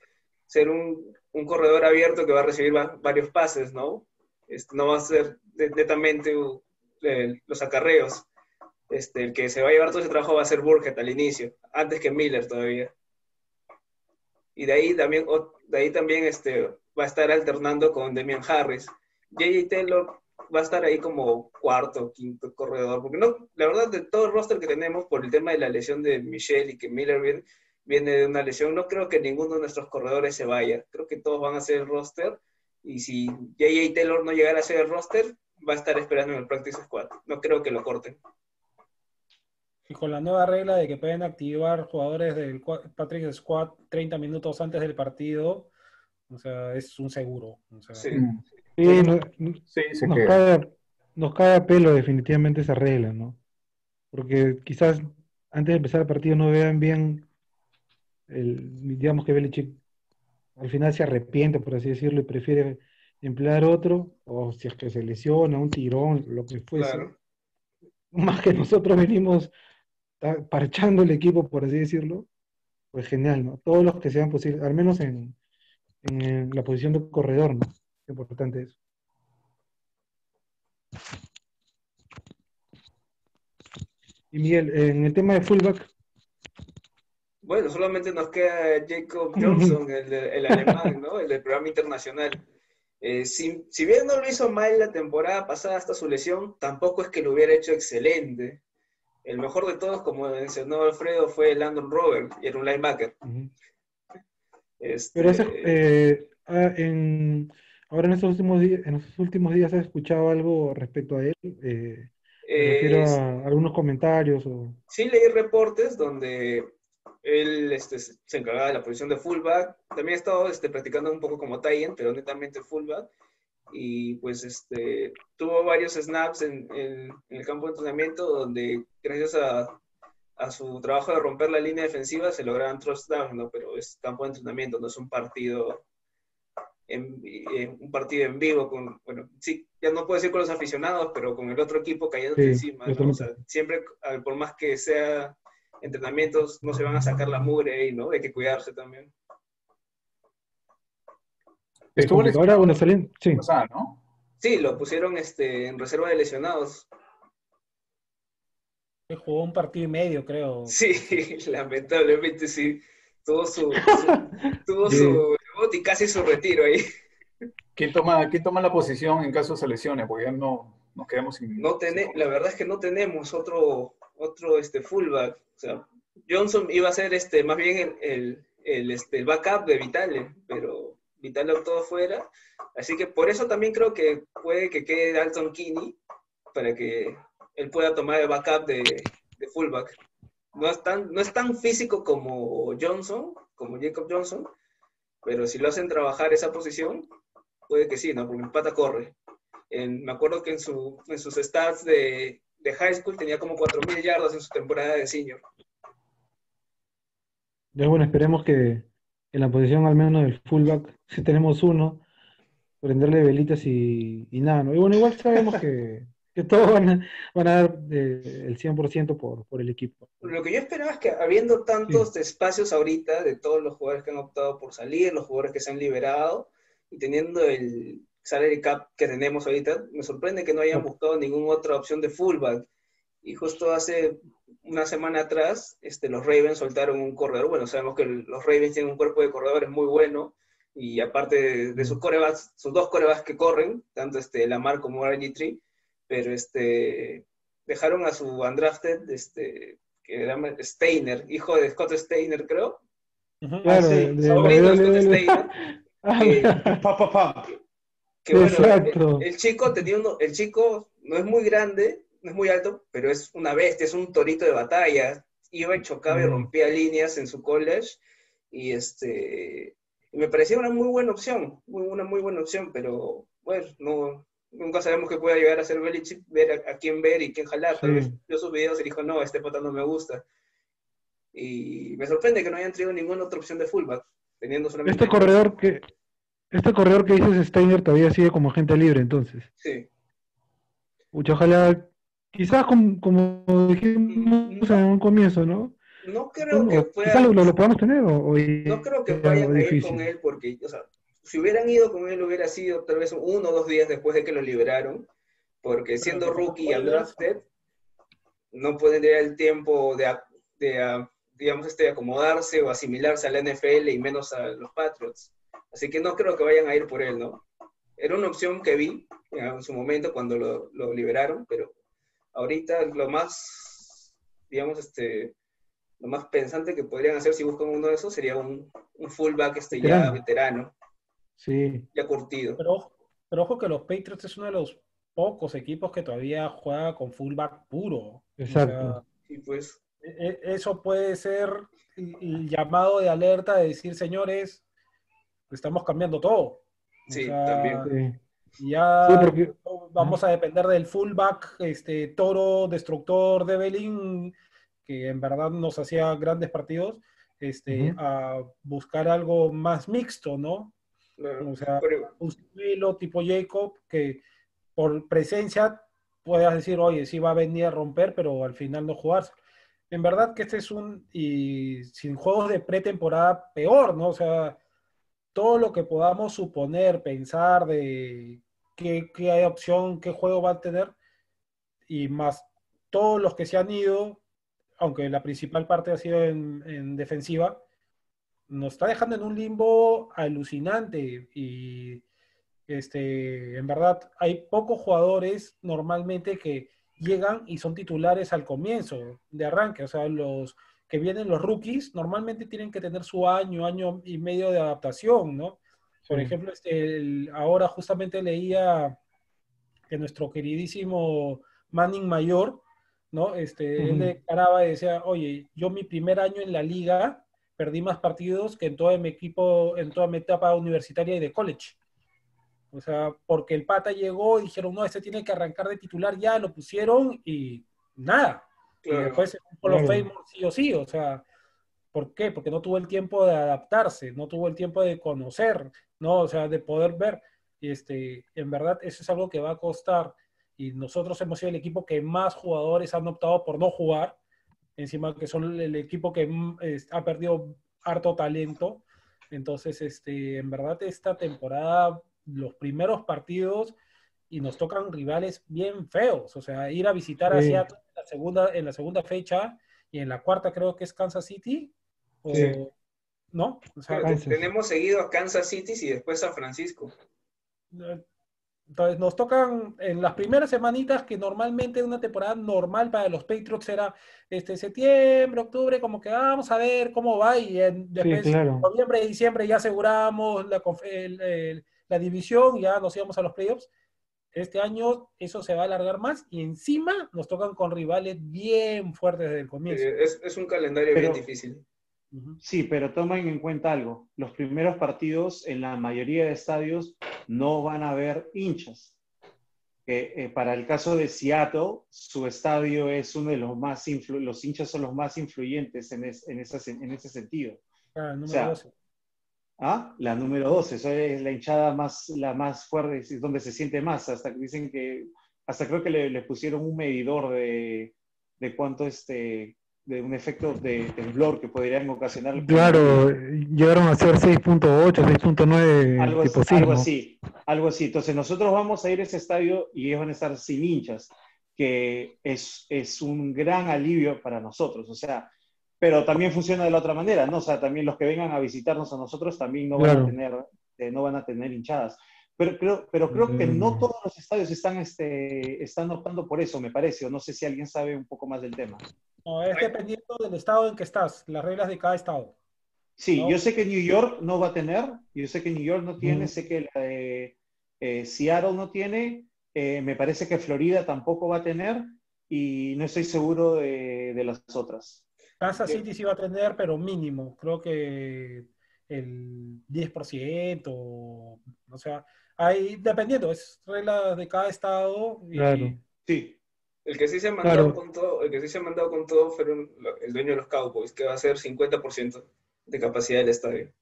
ser un, un corredor abierto que va a recibir va- varios pases, ¿no? Este, no va a ser netamente los acarreos. Este, el que se va a llevar todo ese trabajo va a ser Burkett al inicio, antes que Miller todavía. Y de ahí también, de ahí también este, va a estar alternando con Demian Harris. J.J. Taylor va a estar ahí como cuarto, quinto corredor, porque no, la verdad de todo el roster que tenemos por el tema de la lesión de Michelle y que Miller viene, viene de una lesión, no creo que ninguno de nuestros corredores se vaya, creo que todos van a ser roster y si J.J. Taylor no llegara a ser el roster, va a estar esperando en el practice squad, no creo que lo corten. Y con la nueva regla de que pueden activar jugadores del Patrick Squad 30 minutos antes del partido, o sea, es un seguro. o sea, Sí. Sí, no- Sí, se nos, queda. cae, a- nos cae a pelo definitivamente esa regla, ¿no? Porque quizás antes de empezar el partido no vean bien, el, digamos que Belichick al final se arrepiente, por así decirlo, y prefiere emplear otro, o si es que se lesiona, un tirón, lo que fuese. Claro. Más que nosotros venimos parchando el equipo, por así decirlo, pues genial, ¿no? Todos los que sean posibles, al menos en, en la posición de corredor, ¿no? Qué importante es. Y Miguel, en el tema de fullback, Bueno, solamente nos queda Jacob Johnson, el, el alemán, ¿no? El del programa internacional. Eh, si, si bien no lo hizo mal la temporada pasada hasta su lesión, tampoco es que lo hubiera hecho excelente. El mejor de todos, como mencionó Alfredo, fue Landon Robert, y era un linebacker. ujú. Este, pero eh, ah, en, ahora en estos últimos días, en estos últimos días has escuchado algo respecto a él, Eh, me refiero eh, a algunos comentarios o sí leí reportes donde él este, se encargaba de la posición de fullback. También he estado este, practicando un poco como tie pero netamente fullback. Y pues este, tuvo varios snaps en, en- en el campo de entrenamiento donde gracias a, a su trabajo de romper la línea defensiva se lograban touchdowns, ¿no? Pero es campo de entrenamiento, no es un partido en, en- un partido en vivo con, bueno, sí, ya no puedo decir con los aficionados, pero con el otro equipo cayendo Sí, encima, ¿no? O sea, siempre, por más que sea entrenamientos, no se van a sacar la mugre ahí, ¿no? Hay que cuidarse también. Estuvo ahora, lesionado bueno, salen, sí, pasada, ¿no? Sí, lo pusieron este, en reserva de lesionados. jugó un partido y medio, creo. Sí, lamentablemente sí. Tuvo su, su- tuvo su debut y casi su retiro ahí. ¿Quién toma, quién toma la posición en caso de lesiones? Porque ya no nos quedamos sin. No tene- la verdad es que no tenemos otro, otro este, fullback. O sea, Johnson iba a ser este, más bien el, el, este, el backup de Vitale, pero Vitale optó fuera. Así que por eso también creo que puede que quede Dalton Kinney para que él pueda tomar el backup de, de fullback. No es, tan, no es tan físico como Johnson, como Jacob Johnson, pero si lo hacen trabajar esa posición, puede que sí, ¿no? Porque el pata corre. En- me acuerdo que en, su, en sus stats de, de high school tenía como 4.000 yardas en su temporada de senior. Ya bueno, esperemos que en la posición al menos del fullback, si tenemos uno, prenderle velitas y, y nada, ¿no? Y bueno, igual sabemos que, que todos van a, van a dar eh, el 100% por, por el equipo. Lo que yo esperaba es que habiendo tantos espacios ahorita de todos los jugadores que han optado por salir, los jugadores que se han liberado, y teniendo el salary cap que tenemos ahorita, me sorprende que no hayan buscado ninguna otra opción de fullback. Y justo hace una semana atrás, este, los Ravens soltaron un corredor. Bueno, sabemos que los Ravens tienen un cuerpo de corredores muy bueno. Y aparte de, sus corebacks, sus dos corebacks que corren, tanto este, Lamar como RG3, pero este, dejaron a su undrafted, este, que era Steiner, hijo de Scott Steiner, creo. Claro, ah, sí, sobrino de Scott Steiner. Ah, que, bueno, el, chico tenía uno, el chico no es muy grande, no es muy alto, pero es una bestia, es un torito de batalla. Iba y chocaba y mm. rompía líneas en su college. Y este me parecía una muy buena opción, una muy buena opción, pero bueno, no, nunca sabemos qué pueda llegar a ser Belichick, ver a, quién ver y quién jalar. Vez vio sus videos y dijo, no, este pata no me gusta. Y me sorprende que no hayan traído ninguna otra opción de fullback, teniendo solamente... Este corredor que, este corredor que dices Steiner todavía sigue como agente libre, entonces. Sí. Mucho ojalá, quizás como, como dijimos en un comienzo, ¿no? No creo que pueda... Quizás lo, podamos tener o, No creo que vayan a ir con él porque, o sea, si hubieran ido con él hubiera sido tal vez uno o dos días después de que lo liberaron, porque siendo rookie y undrafted, no pueden tener el tiempo de, de, digamos, este, acomodarse o asimilarse a la NFL y menos a los Patriots. Así que no creo que vayan a ir por él, ¿no? Era una opción que vi en su momento cuando lo, lo liberaron, pero ahorita lo más, digamos, este, lo más pensante que podrían hacer si buscan uno de esos sería un, un fullback este ya veterano. Sí. Ya curtido. Pero, pero ojo que los Patriots es uno de los pocos equipos que todavía juega con fullback puro. Exacto. sí, pues. E, e, eso puede ser el llamado de alerta de decir, señores, estamos cambiando todo. Sí, también. Ya vamos a depender del fullback, este toro, destructor de Belín, que en verdad nos hacía grandes partidos, este, a buscar algo más mixto, ¿no? o sea, un estilo tipo Jacob que por presencia puedas decir, oye, sí va a venir a romper, pero al final no jugar. En verdad que este es un, y sin juegos de pretemporada, peor, ¿no? O sea, todo lo que podamos suponer, pensar de qué, hay opción, qué juego va a tener, y más todos los que se han ido, aunque la principal parte ha sido en, defensiva, nos está dejando en un limbo alucinante. Y este, en verdad hay pocos jugadores normalmente que llegan y son titulares al comienzo de arranque, o sea, los que vienen los rookies, normalmente tienen que tener su año, año y medio de adaptación, ¿no? Por ejemplo, este, ahora justamente leía que nuestro queridísimo Manning Mayor, ¿no? Este, Él declaraba y decía, oye, yo mi primer año en la liga perdí más partidos que en todo mi equipo, en toda mi etapa universitaria y de college. O sea, porque el pata llegó y dijeron, no, este tiene que arrancar de titular ya, lo pusieron y nada. Y después por los claro. sí o sí, o sea, ¿por qué? Porque no tuvo el tiempo de adaptarse, no tuvo el tiempo de conocer, ¿no? O sea, de poder ver. Y este, en verdad, eso es algo que va a costar. Y nosotros hemos sido el equipo que más jugadores han optado por no jugar, encima que son el equipo que mm, ha perdido harto talento. Entonces, este, en verdad, esta temporada, los primeros partidos, y nos tocan rivales bien feos. O sea, ir a visitar a Seattle en la segunda, en la segunda fecha y en la cuarta creo que es Kansas City. ¿No? tenemos seguido a Kansas City y después San Francisco. Entonces nos tocan en las primeras semanitas que normalmente una temporada normal para los Patriots era este septiembre, octubre, como que ah, vamos a ver cómo va y en después noviembre y diciembre ya aseguramos la, la división y ya nos íbamos a los playoffs este año eso se va a alargar más y encima nos tocan con rivales bien fuertes desde el comienzo. es, un calendario bien difícil. Sí, pero tomen en cuenta algo. Los primeros partidos en la mayoría de estadios no van a haber hinchas. Eh, para el caso de Seattle, su estadio es uno de los más, los hinchas son los más influyentes en, en, en ese sentido. Ah, número 12. ¿Ah? La número 12, eso es la hinchada más, la más fuerte, es donde se siente más, hasta que dicen que hasta creo que le, le pusieron un medidor de, de cuánto este, de un efecto de temblor que podrían ocasionar. Claro, llegaron a ser 6.8, 6.9 algo, así, algo así, algo así. Entonces nosotros vamos a ir a ese estadio y ellos van a estar sin hinchas, que es, es un gran alivio para nosotros. O sea, pero también funciona de la otra manera, ¿no? O sea, también los que vengan a visitarnos a nosotros también no van Claro. a tener, eh, no van a tener hinchadas. Pero creo, pero creo que no Mm. todos los estadios están, este, están optando por eso, me parece, o no sé si alguien sabe un poco más del tema. No, es dependiendo del estado en que estás, las reglas de cada estado. Sí, ¿no? yo sé que New York no va a tener, yo sé que New York no tiene, Mm. sé que la de, eh, Seattle no tiene, eh, me parece que Florida tampoco va a tener y no estoy seguro de, de las otras. Kansas Sí. City sí va a tener, pero mínimo, creo que el 10%, o sea, hay, dependiendo, es regla de cada estado. y- Claro. Sí, El que sí se ha mandado Claro. con todo, el que sí se ha mandado con todo lo- el dueño de los Cowboys, que va a ser 50% de capacidad del estadio.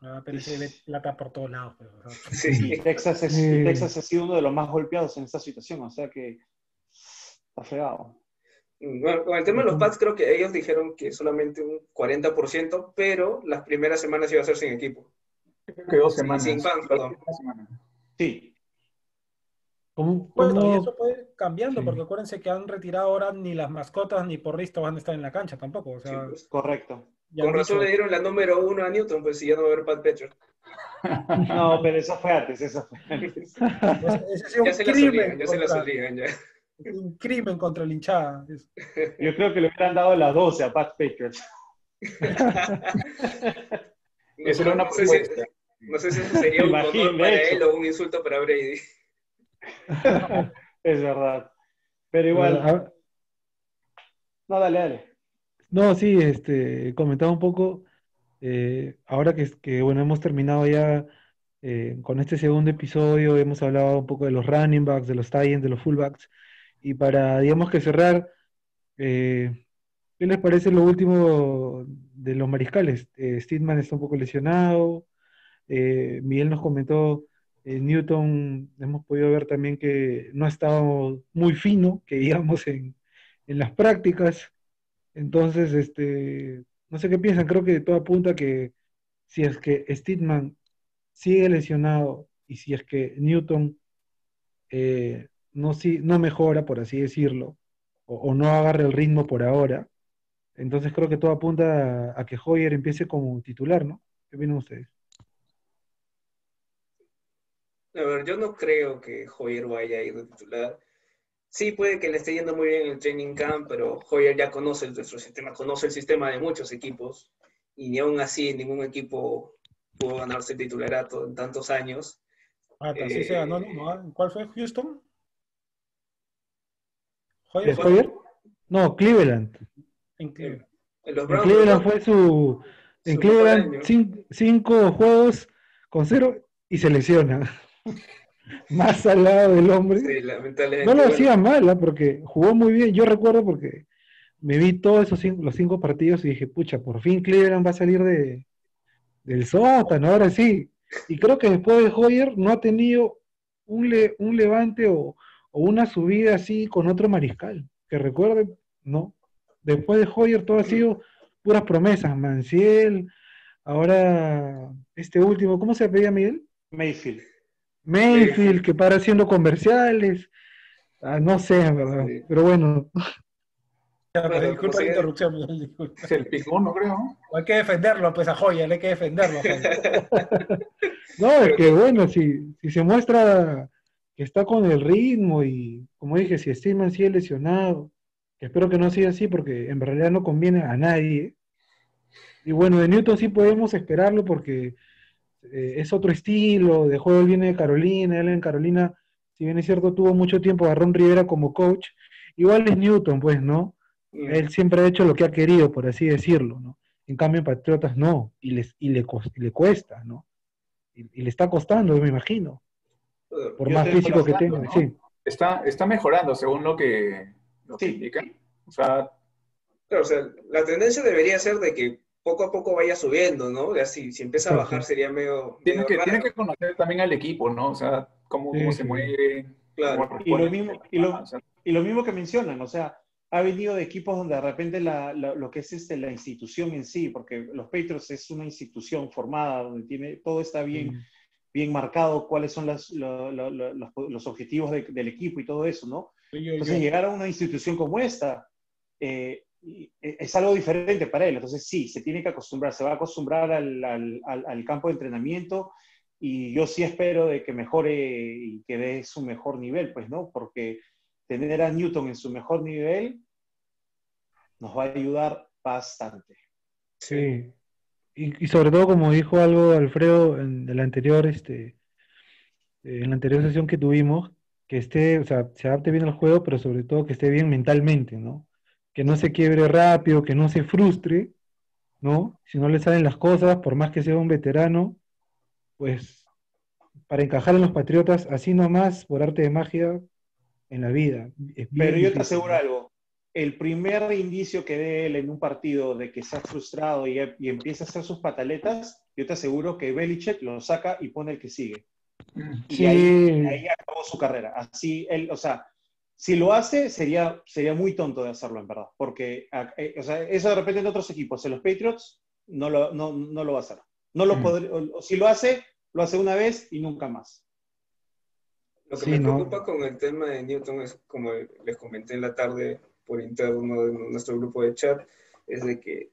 Ah, pero se ve plata por todos lados. pero, Sí. y Texas, es- Sí. Texas ha sido uno de los más golpeados en esta situación, o sea que está fregado. Bueno, con el tema de los Pats, creo que ellos dijeron que solamente un 40%, pero las primeras semanas iba a ser sin equipo. Creo que dos Sin- semanas. sin fans, perdón. Sí, ¿Cómo, Bueno, y eso puede ir cambiando, Sí. porque acuérdense que han retirado ahora ni las mascotas ni porristas van a estar en la cancha tampoco. O Sí, sea, pues. correcto. ya Con razón dicho- le dieron la número uno a Newton, pues si ya no va a haber Pat Petcher. No, pero eso fue antes, eso fue antes. Ese- ese ha sido Ya se crimen, obligan, ya se las obligan, ya. Un crimen contra el hinchada. Yo creo que le hubieran dado las 12 a Pat Patriots. No, Eso era una no sé si- propuesta. no sé si eso sería un Imagín, honor para hecho. él o un insulto para Brady. Es verdad. Pero igual, no, dale, dale. No, sí, este, comentaba un poco, eh, ahora que, que, bueno, hemos terminado ya eh, con este segundo episodio, hemos hablado un poco de los running backs, de los tight ends, de los fullbacks, y para, digamos que cerrar, eh, ¿qué les parece lo último de los mariscales? Eh, Steedman está un poco lesionado, eh, Miguel nos comentó, eh, Newton, hemos podido ver también que no ha estado muy fino, que digamos, en, en las prácticas. Entonces, este, no sé qué piensan, creo que todo apunta que si es que Steedman sigue lesionado y si es que Newton no, si, no mejora, por así decirlo, o, o no agarra el ritmo por ahora, entonces creo que todo apunta a, a que Hoyer empiece como titular, ¿no? ¿Qué opinan ustedes? A ver, yo no creo que Hoyer vaya a ir de titular. Sí, puede que le esté yendo muy bien en el training camp, pero Hoyer ya conoce nuestro sistema, conoce el sistema de muchos equipos, y ni aún así ningún equipo pudo ganarse el titularato en tantos años. Ah, así Eh, se ganó ¿ah? ¿Cuál fue? ¿Houston? Hoyer ¿Es fue Hoyer? No, Cleveland. en Cleveland. En los En Browns, Cleveland ¿no? fue su. En Su Cleveland, cinco juegos con cero y se lesiona. Más al lado del hombre. Sí, lamentablemente. No lo bueno, hacía mal, ¿ah? porque jugó muy bien. Yo recuerdo porque me vi todos esos cinco, los cinco partidos y dije, pucha, por fin Cleveland va a salir de, del sótano, ahora sí. Y creo que después de Hoyer no ha tenido un, le- un levante o, o una subida así con otro mariscal. Que recuerde, no. Después de Hoyer todo ha sido puras promesas. Manciel, ahora este último, ¿cómo se pedía Miguel? Mayfield. Mayfield, que para haciendo comerciales. Ah, no sé, en verdad. Sí. Pero bueno, disculpa como la se- interrupción, Miguel, disculpa. Es el pick uno, creo. ¿no? Hay que defenderlo, pues a Hoyer, hay que defenderlo. Hoyer. no, es que bueno, si, si se muestra que está con el ritmo y, como dije, si Steedman sigue lesionado, que espero que no siga así porque en realidad no conviene a nadie. Y bueno, de Newton sí podemos esperarlo porque eh, es otro estilo, de juego viene de Carolina, él en Carolina, si bien es cierto, tuvo mucho tiempo a Ron Rivera como coach, igual es Newton, pues, ¿no? mm, Él siempre ha hecho lo que ha querido, por así decirlo, ¿no? En cambio, en Patriotas no, y, les, y, le, y le cuesta, ¿no? Y, y le está costando, me imagino, por Yo más físico que tenga, ¿no? sí. Está, está mejorando según lo que, lo que Sí. indica. O sea, Claro, o sea, la tendencia debería ser de que poco a poco vaya subiendo, ¿no? Ya si, si empieza a bajar sería medio, tiene medio que, tiene que conocer también al equipo, ¿no? O sea, cómo, Sí, cómo se mueve, Claro. Y lo, mismo, y, lo, y lo mismo que mencionan, o sea, ha venido de equipos donde de repente la- la- lo que es este, la institución en sí, porque los Patriots es una institución formada donde tiene, todo está bien, bien marcado, cuáles son las- lo- lo- lo- los, objetivos de- del equipo y todo eso, ¿no? Entonces, llegar a una institución como esta eh, y- es algo diferente para él. Entonces, sí, se tiene que acostumbrar, se va a acostumbrar al, al- al- al campo de entrenamiento y yo sí espero de que mejore y que dé su mejor nivel, pues, ¿no? Porque tener a Newton en su mejor nivel nos va a ayudar bastante. Sí. Y, y sobre todo, como dijo algo Alfredo en el anterior, este, en la anterior sesión que tuvimos, que esté, o sea, se adapte bien al juego, pero sobre todo que esté bien mentalmente, ¿no? Que no se quiebre rápido, que no se frustre, ¿no? Si no le salen las cosas, por más que sea un veterano, pues para encajar en los Patriotas, así nomás, por arte de magia, en la vida. Pero yo te aseguro ¿no? algo. El primer indicio que dé él en un partido de que está frustrado y, y empieza a hacer sus pataletas, yo te aseguro que Belichick lo saca y pone el que sigue. Y ahí, ahí acabó su carrera. Así él, o sea, si lo hace, sería, sería muy tonto de hacerlo, en verdad. Porque, eh, o sea, eso de repente en otros equipos, en los Patriots, no lo, no, no lo va a hacer. No lo Mm. podré- o- o si lo hace, lo hace una vez y nunca más. Lo que Sí, me ¿no? preocupa con el tema de Newton es, como les comenté en la tarde por interno de nuestro grupo de chat, es de que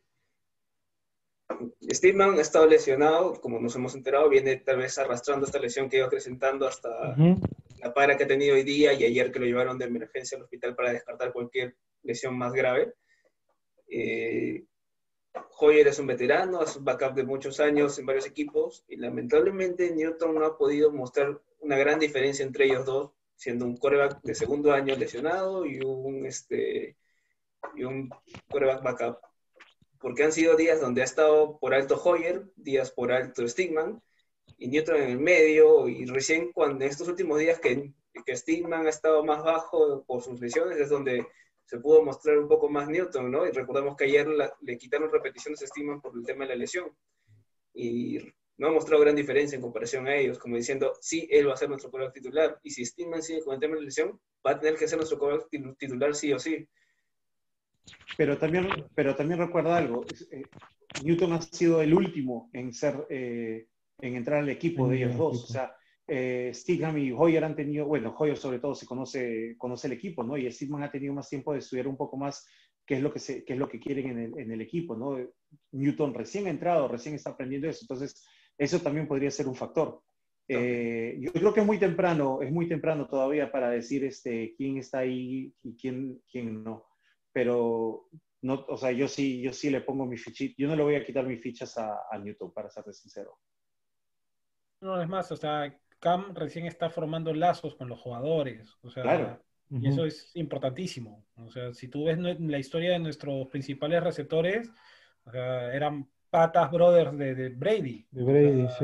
Steedman ha estado lesionado, como nos hemos enterado, viene tal vez arrastrando esta lesión que iba acrecentando hasta Ujú. la para que ha tenido hoy día y ayer que lo llevaron de emergencia al hospital para descartar cualquier lesión más grave. Eh, Hoyer es un veterano, es un backup de muchos años en varios equipos y lamentablemente Newton no ha podido mostrar una gran diferencia entre ellos dos, siendo un coreback de segundo año lesionado y un, este, y un coreback backup. Porque han sido días donde ha estado por alto Hoyer, días por alto Stigman y Newton en el medio y recién cuando en estos últimos días que, que Stigman ha estado más bajo por sus lesiones es donde se pudo mostrar un poco más Newton, ¿no? Y recordamos que ayer la- le quitaron repeticiones a Stigman por el tema de la lesión. Y no ha mostrado gran diferencia en comparación a ellos, como diciendo, sí, él va a ser nuestro coreback titular. Y si Stigman sigue con el tema de la lesión, va a tener que ser nuestro coreback titu- titular sí o sí. Pero también, pero también recuerda algo, eh, Newton ha sido el último en ser, eh, en entrar al equipo de ellos el dos. O sea, eh, y Hoyer han tenido, bueno, Hoyer sobre todo se conoce, conoce el equipo, ¿no? Y Stigman ha tenido más tiempo de estudiar un poco más qué es lo que, se, qué es lo que quieren en el, en el equipo, ¿no? Newton recién ha entrado, recién está aprendiendo eso, entonces eso también podría ser un factor. Eh, yo creo que es muy temprano, es muy temprano todavía para decir este, quién está ahí y quién, quién no. Pero no, o sea, yo sí, yo sí le pongo mi fichita, yo no le voy a quitar mis fichas a, a Newton, para serte sincero. No, es más, o sea, Cam recién está formando lazos con los jugadores, o sea, Claro. y eso es importantísimo. O sea, si tú ves la historia de nuestros principales receptores, o sea, eran patas brothers de, de Brady. De Brady, O sea,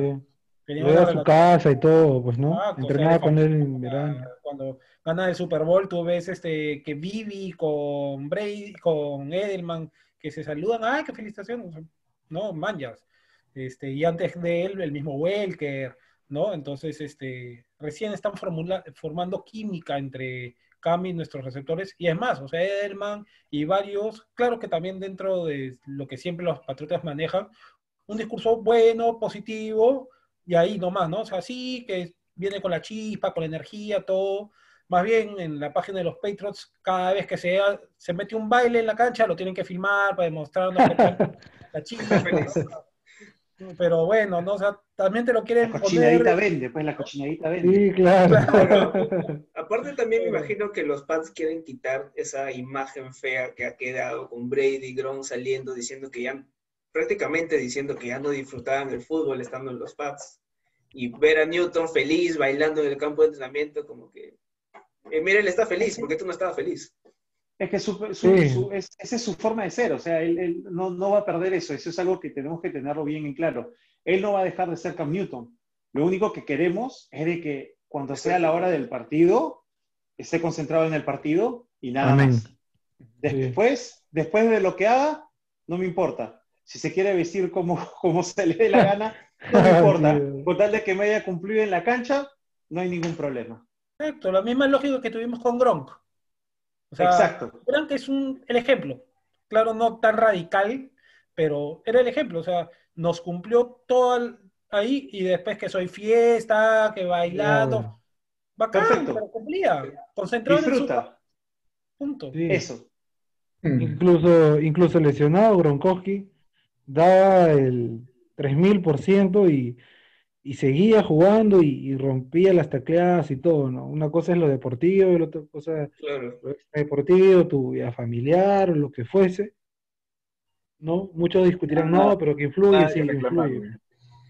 sí. una a su casa y todo, pues, ¿no? Ah, o sea, Entrenaba con él en verano. Cuando gana el Super Bowl, tú ves este, que Vivi con Brady, con Edelman, que se saludan, ¡ay, qué felicitaciones! No, manjas. Este, y antes de él, el mismo Welker, ¿no? Entonces, este, recién están formula- formando química entre Cam y nuestros receptores. Y es más, o sea, Edelman y varios, claro que también dentro de lo que siempre los Patriotas manejan, un discurso bueno, positivo, y ahí nomás, ¿no? O sea, sí, que viene con la chispa, con la energía, todo. Más bien en la página de los Patriots, cada vez que se, se mete un baile en la cancha, lo tienen que filmar para demostrar ¿no? que la chispa. Pero bueno, ¿no? O sea, también te lo quieren La cochinadita poner. vende, pues la cochinadita vende. Sí, claro. Aparte también me imagino que los Pats quieren quitar esa imagen fea que ha quedado con Brady y Gronk saliendo diciendo que ya, prácticamente diciendo que ya no disfrutaban el fútbol estando en los Pats. Y ver a Newton feliz bailando en el campo de entrenamiento, como que, eh, mira, él está feliz, porque tú no estabas feliz. Es que su, su- Sí. su- es- esa es su forma de ser, o sea, él, él no, no va a perder eso, eso es algo que tenemos que tenerlo bien en claro. Él no va a dejar de ser Cam Newton. Lo único que queremos es de que cuando sea la hora del partido, esté concentrado en el partido y nada Amén. más. Después, después de lo que haga, no me importa. Si se quiere vestir como, como se le dé la gana, no me importa. Con tal de que me haya cumplido en la cancha, no hay ningún problema. Exacto, la misma lógica que tuvimos con Gronk. O sea, Exacto. Gronk es un, el ejemplo. Claro, no tan radical, pero era el ejemplo. O sea, nos cumplió todo el- ahí y después que soy fiesta, que bailando. Claro. Bacán, Perfecto. pero cumplía. Concentrado en su Disfruta. punto. Sí. Eso. Mm. Incluso, incluso lesionado, Gronkowski daba el 3000% y, y seguía jugando y, y rompía las tacleadas y todo, ¿no? Una cosa es lo deportivo y la otra cosa Claro. lo deportivo, tu vida familiar, o lo que fuese. ¿No? Muchos discutirán, Nada- no, pero que influye, Nadie sí, que influye.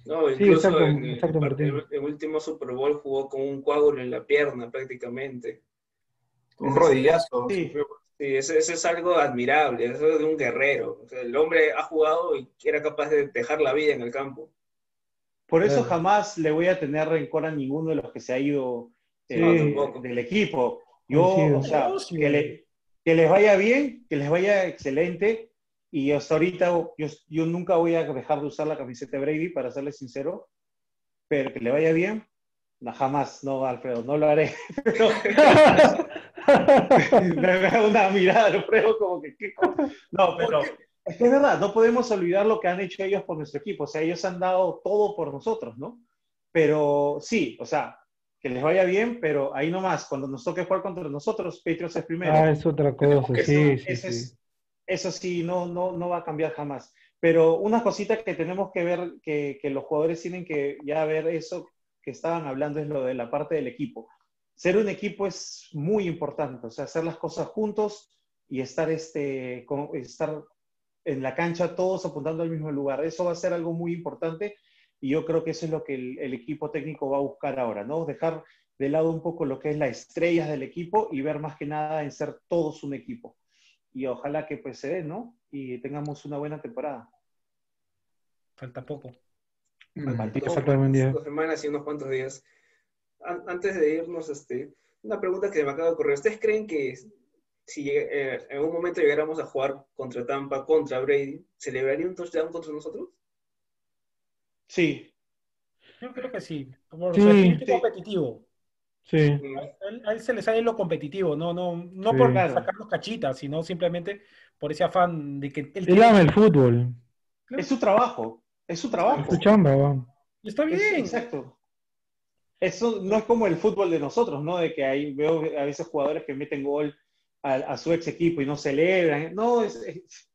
No, Sí, incluso exacto, en el, exacto, part- Martín. el- el último Super Bowl jugó con un coágulo en la pierna prácticamente. Un rodillazo. Sí. Sí, eso, eso es algo admirable, eso es de un guerrero. O sea, el hombre ha jugado y era capaz de dejar la vida en el campo. Por eso Claro. jamás le voy a tener rencor a ninguno de los que se ha ido eh, Sí. tampoco. del equipo. Yo, o sea, sí. que, le- que les vaya bien, que les vaya excelente. Y hasta ahorita yo, yo nunca voy a dejar de usar la camiseta de Brady, para serles sincero. Pero que le vaya bien, no, jamás, no, Alfredo, no lo haré. Pero- me da una mirada, Alfredo, como que, ¿qué No, pero es que es verdad, no podemos olvidar lo que han hecho ellos por nuestro equipo. O sea, ellos han dado todo por nosotros, ¿no? Pero sí, o sea, que les vaya bien, pero ahí nomás, cuando nos toque jugar contra nosotros, Patriots es primero. Ah, es otra cosa, Eso- sí, sí, eso sí. es- eso sí, no, no, no va a cambiar jamás. Pero una cosita que tenemos que ver, que, que los jugadores tienen que ya ver eso que estaban hablando, es lo de la parte del equipo. Ser un equipo es muy importante, o sea, hacer las cosas juntos y estar, este, con- estar en la cancha todos apuntando al mismo lugar. Eso va a ser algo muy importante y yo creo que eso es lo que el, el equipo técnico va a buscar ahora, ¿no? Dejar de lado un poco lo que es las estrellas del equipo y ver más que nada en ser todos un equipo. Y ojalá que pues se dé, ¿no? Y tengamos una buena temporada. Falta poco. Exactamente. Dos semanas y unos cuantos días. An- Antes de irnos, este, una pregunta que me acaba de ocurrir. ¿Ustedes creen que si eh, en algún momento llegáramos a jugar contra Tampa, contra Brady, ¿celebraría un touchdown contra nosotros? Sí, Yo creo que sí. Por Sí, su espíritu sí. competitivo. Sí, A él, a él se le sale lo competitivo, no, no, no Sí. por Claro. sacarnos cachitas, sino simplemente por ese afán de que él él tiene- ama el fútbol, es su trabajo, es su es trabajo. su chamba, va. Está Es- bien. exacto. Eso no es como el fútbol de nosotros, ¿no? De que ahí veo a veces jugadores que meten gol a, a su ex equipo y no celebran. No, es, es-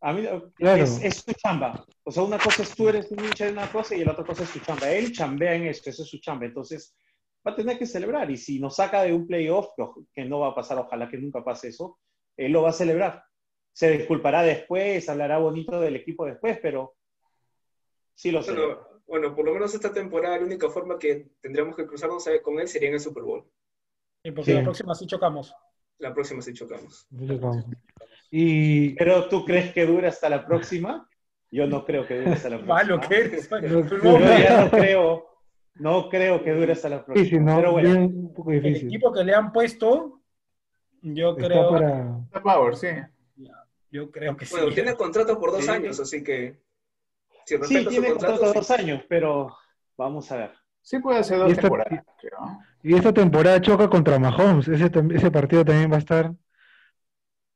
a mí Claro. es, es su chamba. O sea, una cosa es tú eres un hincha de una cosa y la otra cosa es su chamba. Él chambea en eso, eso es su chamba. Entonces, va a tener que celebrar. Y si nos saca de un playoff, que, no va a pasar, ojalá que nunca pase eso, él lo va a celebrar. Se disculpará después, hablará bonito del equipo después, pero sí lo celebra. Bueno, bueno, por lo menos esta temporada la única forma que tendríamos que cruzarnos con él sería en el Super Bowl. Sí, porque Sí. la próxima sí chocamos. La próxima sí chocamos. Y Pero tú crees que dura hasta la próxima? Yo no creo que dure hasta la próxima. Malo que eres. No, Yo ya no creo, no creo que dure hasta la próxima. sí, sí, no, Pero bueno, bien, un poco El difícil. equipo que le han puesto, yo Está creo, para... Está Power, sí. yo creo que sí. Bueno, tiene contrato por dos Sí. años, así que si sí, tiene contrato, contrato dos años, pero vamos a ver. Sí puede hacer dos temporadas, creo. Y esta temporada choca contra Mahomes, ese, partido también va a estar...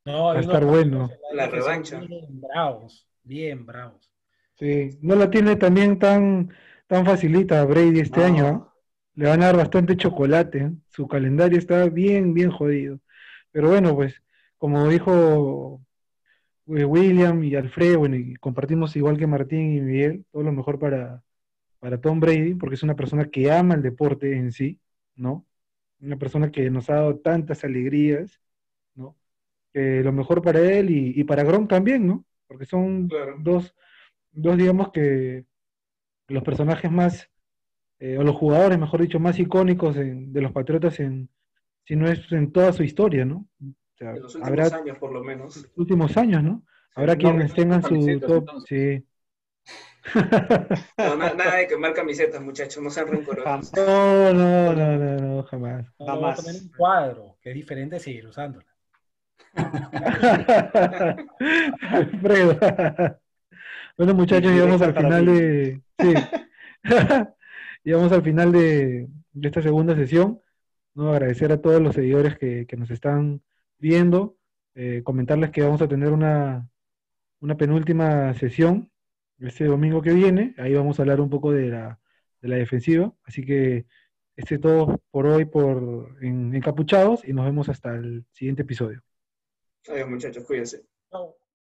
No, Va a estar bueno. La revancha. Bien bravos, bien bravos. Sí, no la tiene también tan, tan facilita Brady este No. año, ¿ah? Le van a dar bastante chocolate, ¿eh? Su calendario está bien, bien jodido. Pero bueno, pues, como dijo eh, William y Alfredo, bueno, y compartimos igual que Martín y Miguel, todo lo mejor para, para Tom Brady, porque es una persona que ama el deporte en sí, ¿no? Una persona que nos ha dado tantas alegrías, ¿no? Que lo mejor para él y, y para Gronk también, ¿no? Porque son Claro. dos, dos, digamos que los personajes más, eh, o los jugadores, mejor dicho, más icónicos en- de los Patriotas en, si no es en toda su historia, ¿no? O sea, En los últimos habrá años, por lo menos. los últimos años, ¿no? Habrá no, quienes no, tengan su top, sí. No, na- nada de quemar camisetas, muchachos, no sean rencorosos. Jamás. No, no, no, no, no, jamás. No, voy a Jamás. un cuadro, que es diferente seguir usándola. Alfredo. Bueno, muchachos, llegamos al final de. Sí. Llegamos al final de, de esta segunda sesión. ¿no? Agradecer a todos los seguidores que, que nos están viendo, eh, comentarles que vamos a tener una, una penúltima sesión este domingo que viene, ahí vamos a hablar un poco de la, de la defensiva, así que este es todo por hoy por en Encapuchados y nos vemos hasta el siguiente episodio. Adiós muchachos, cuídense. Chao.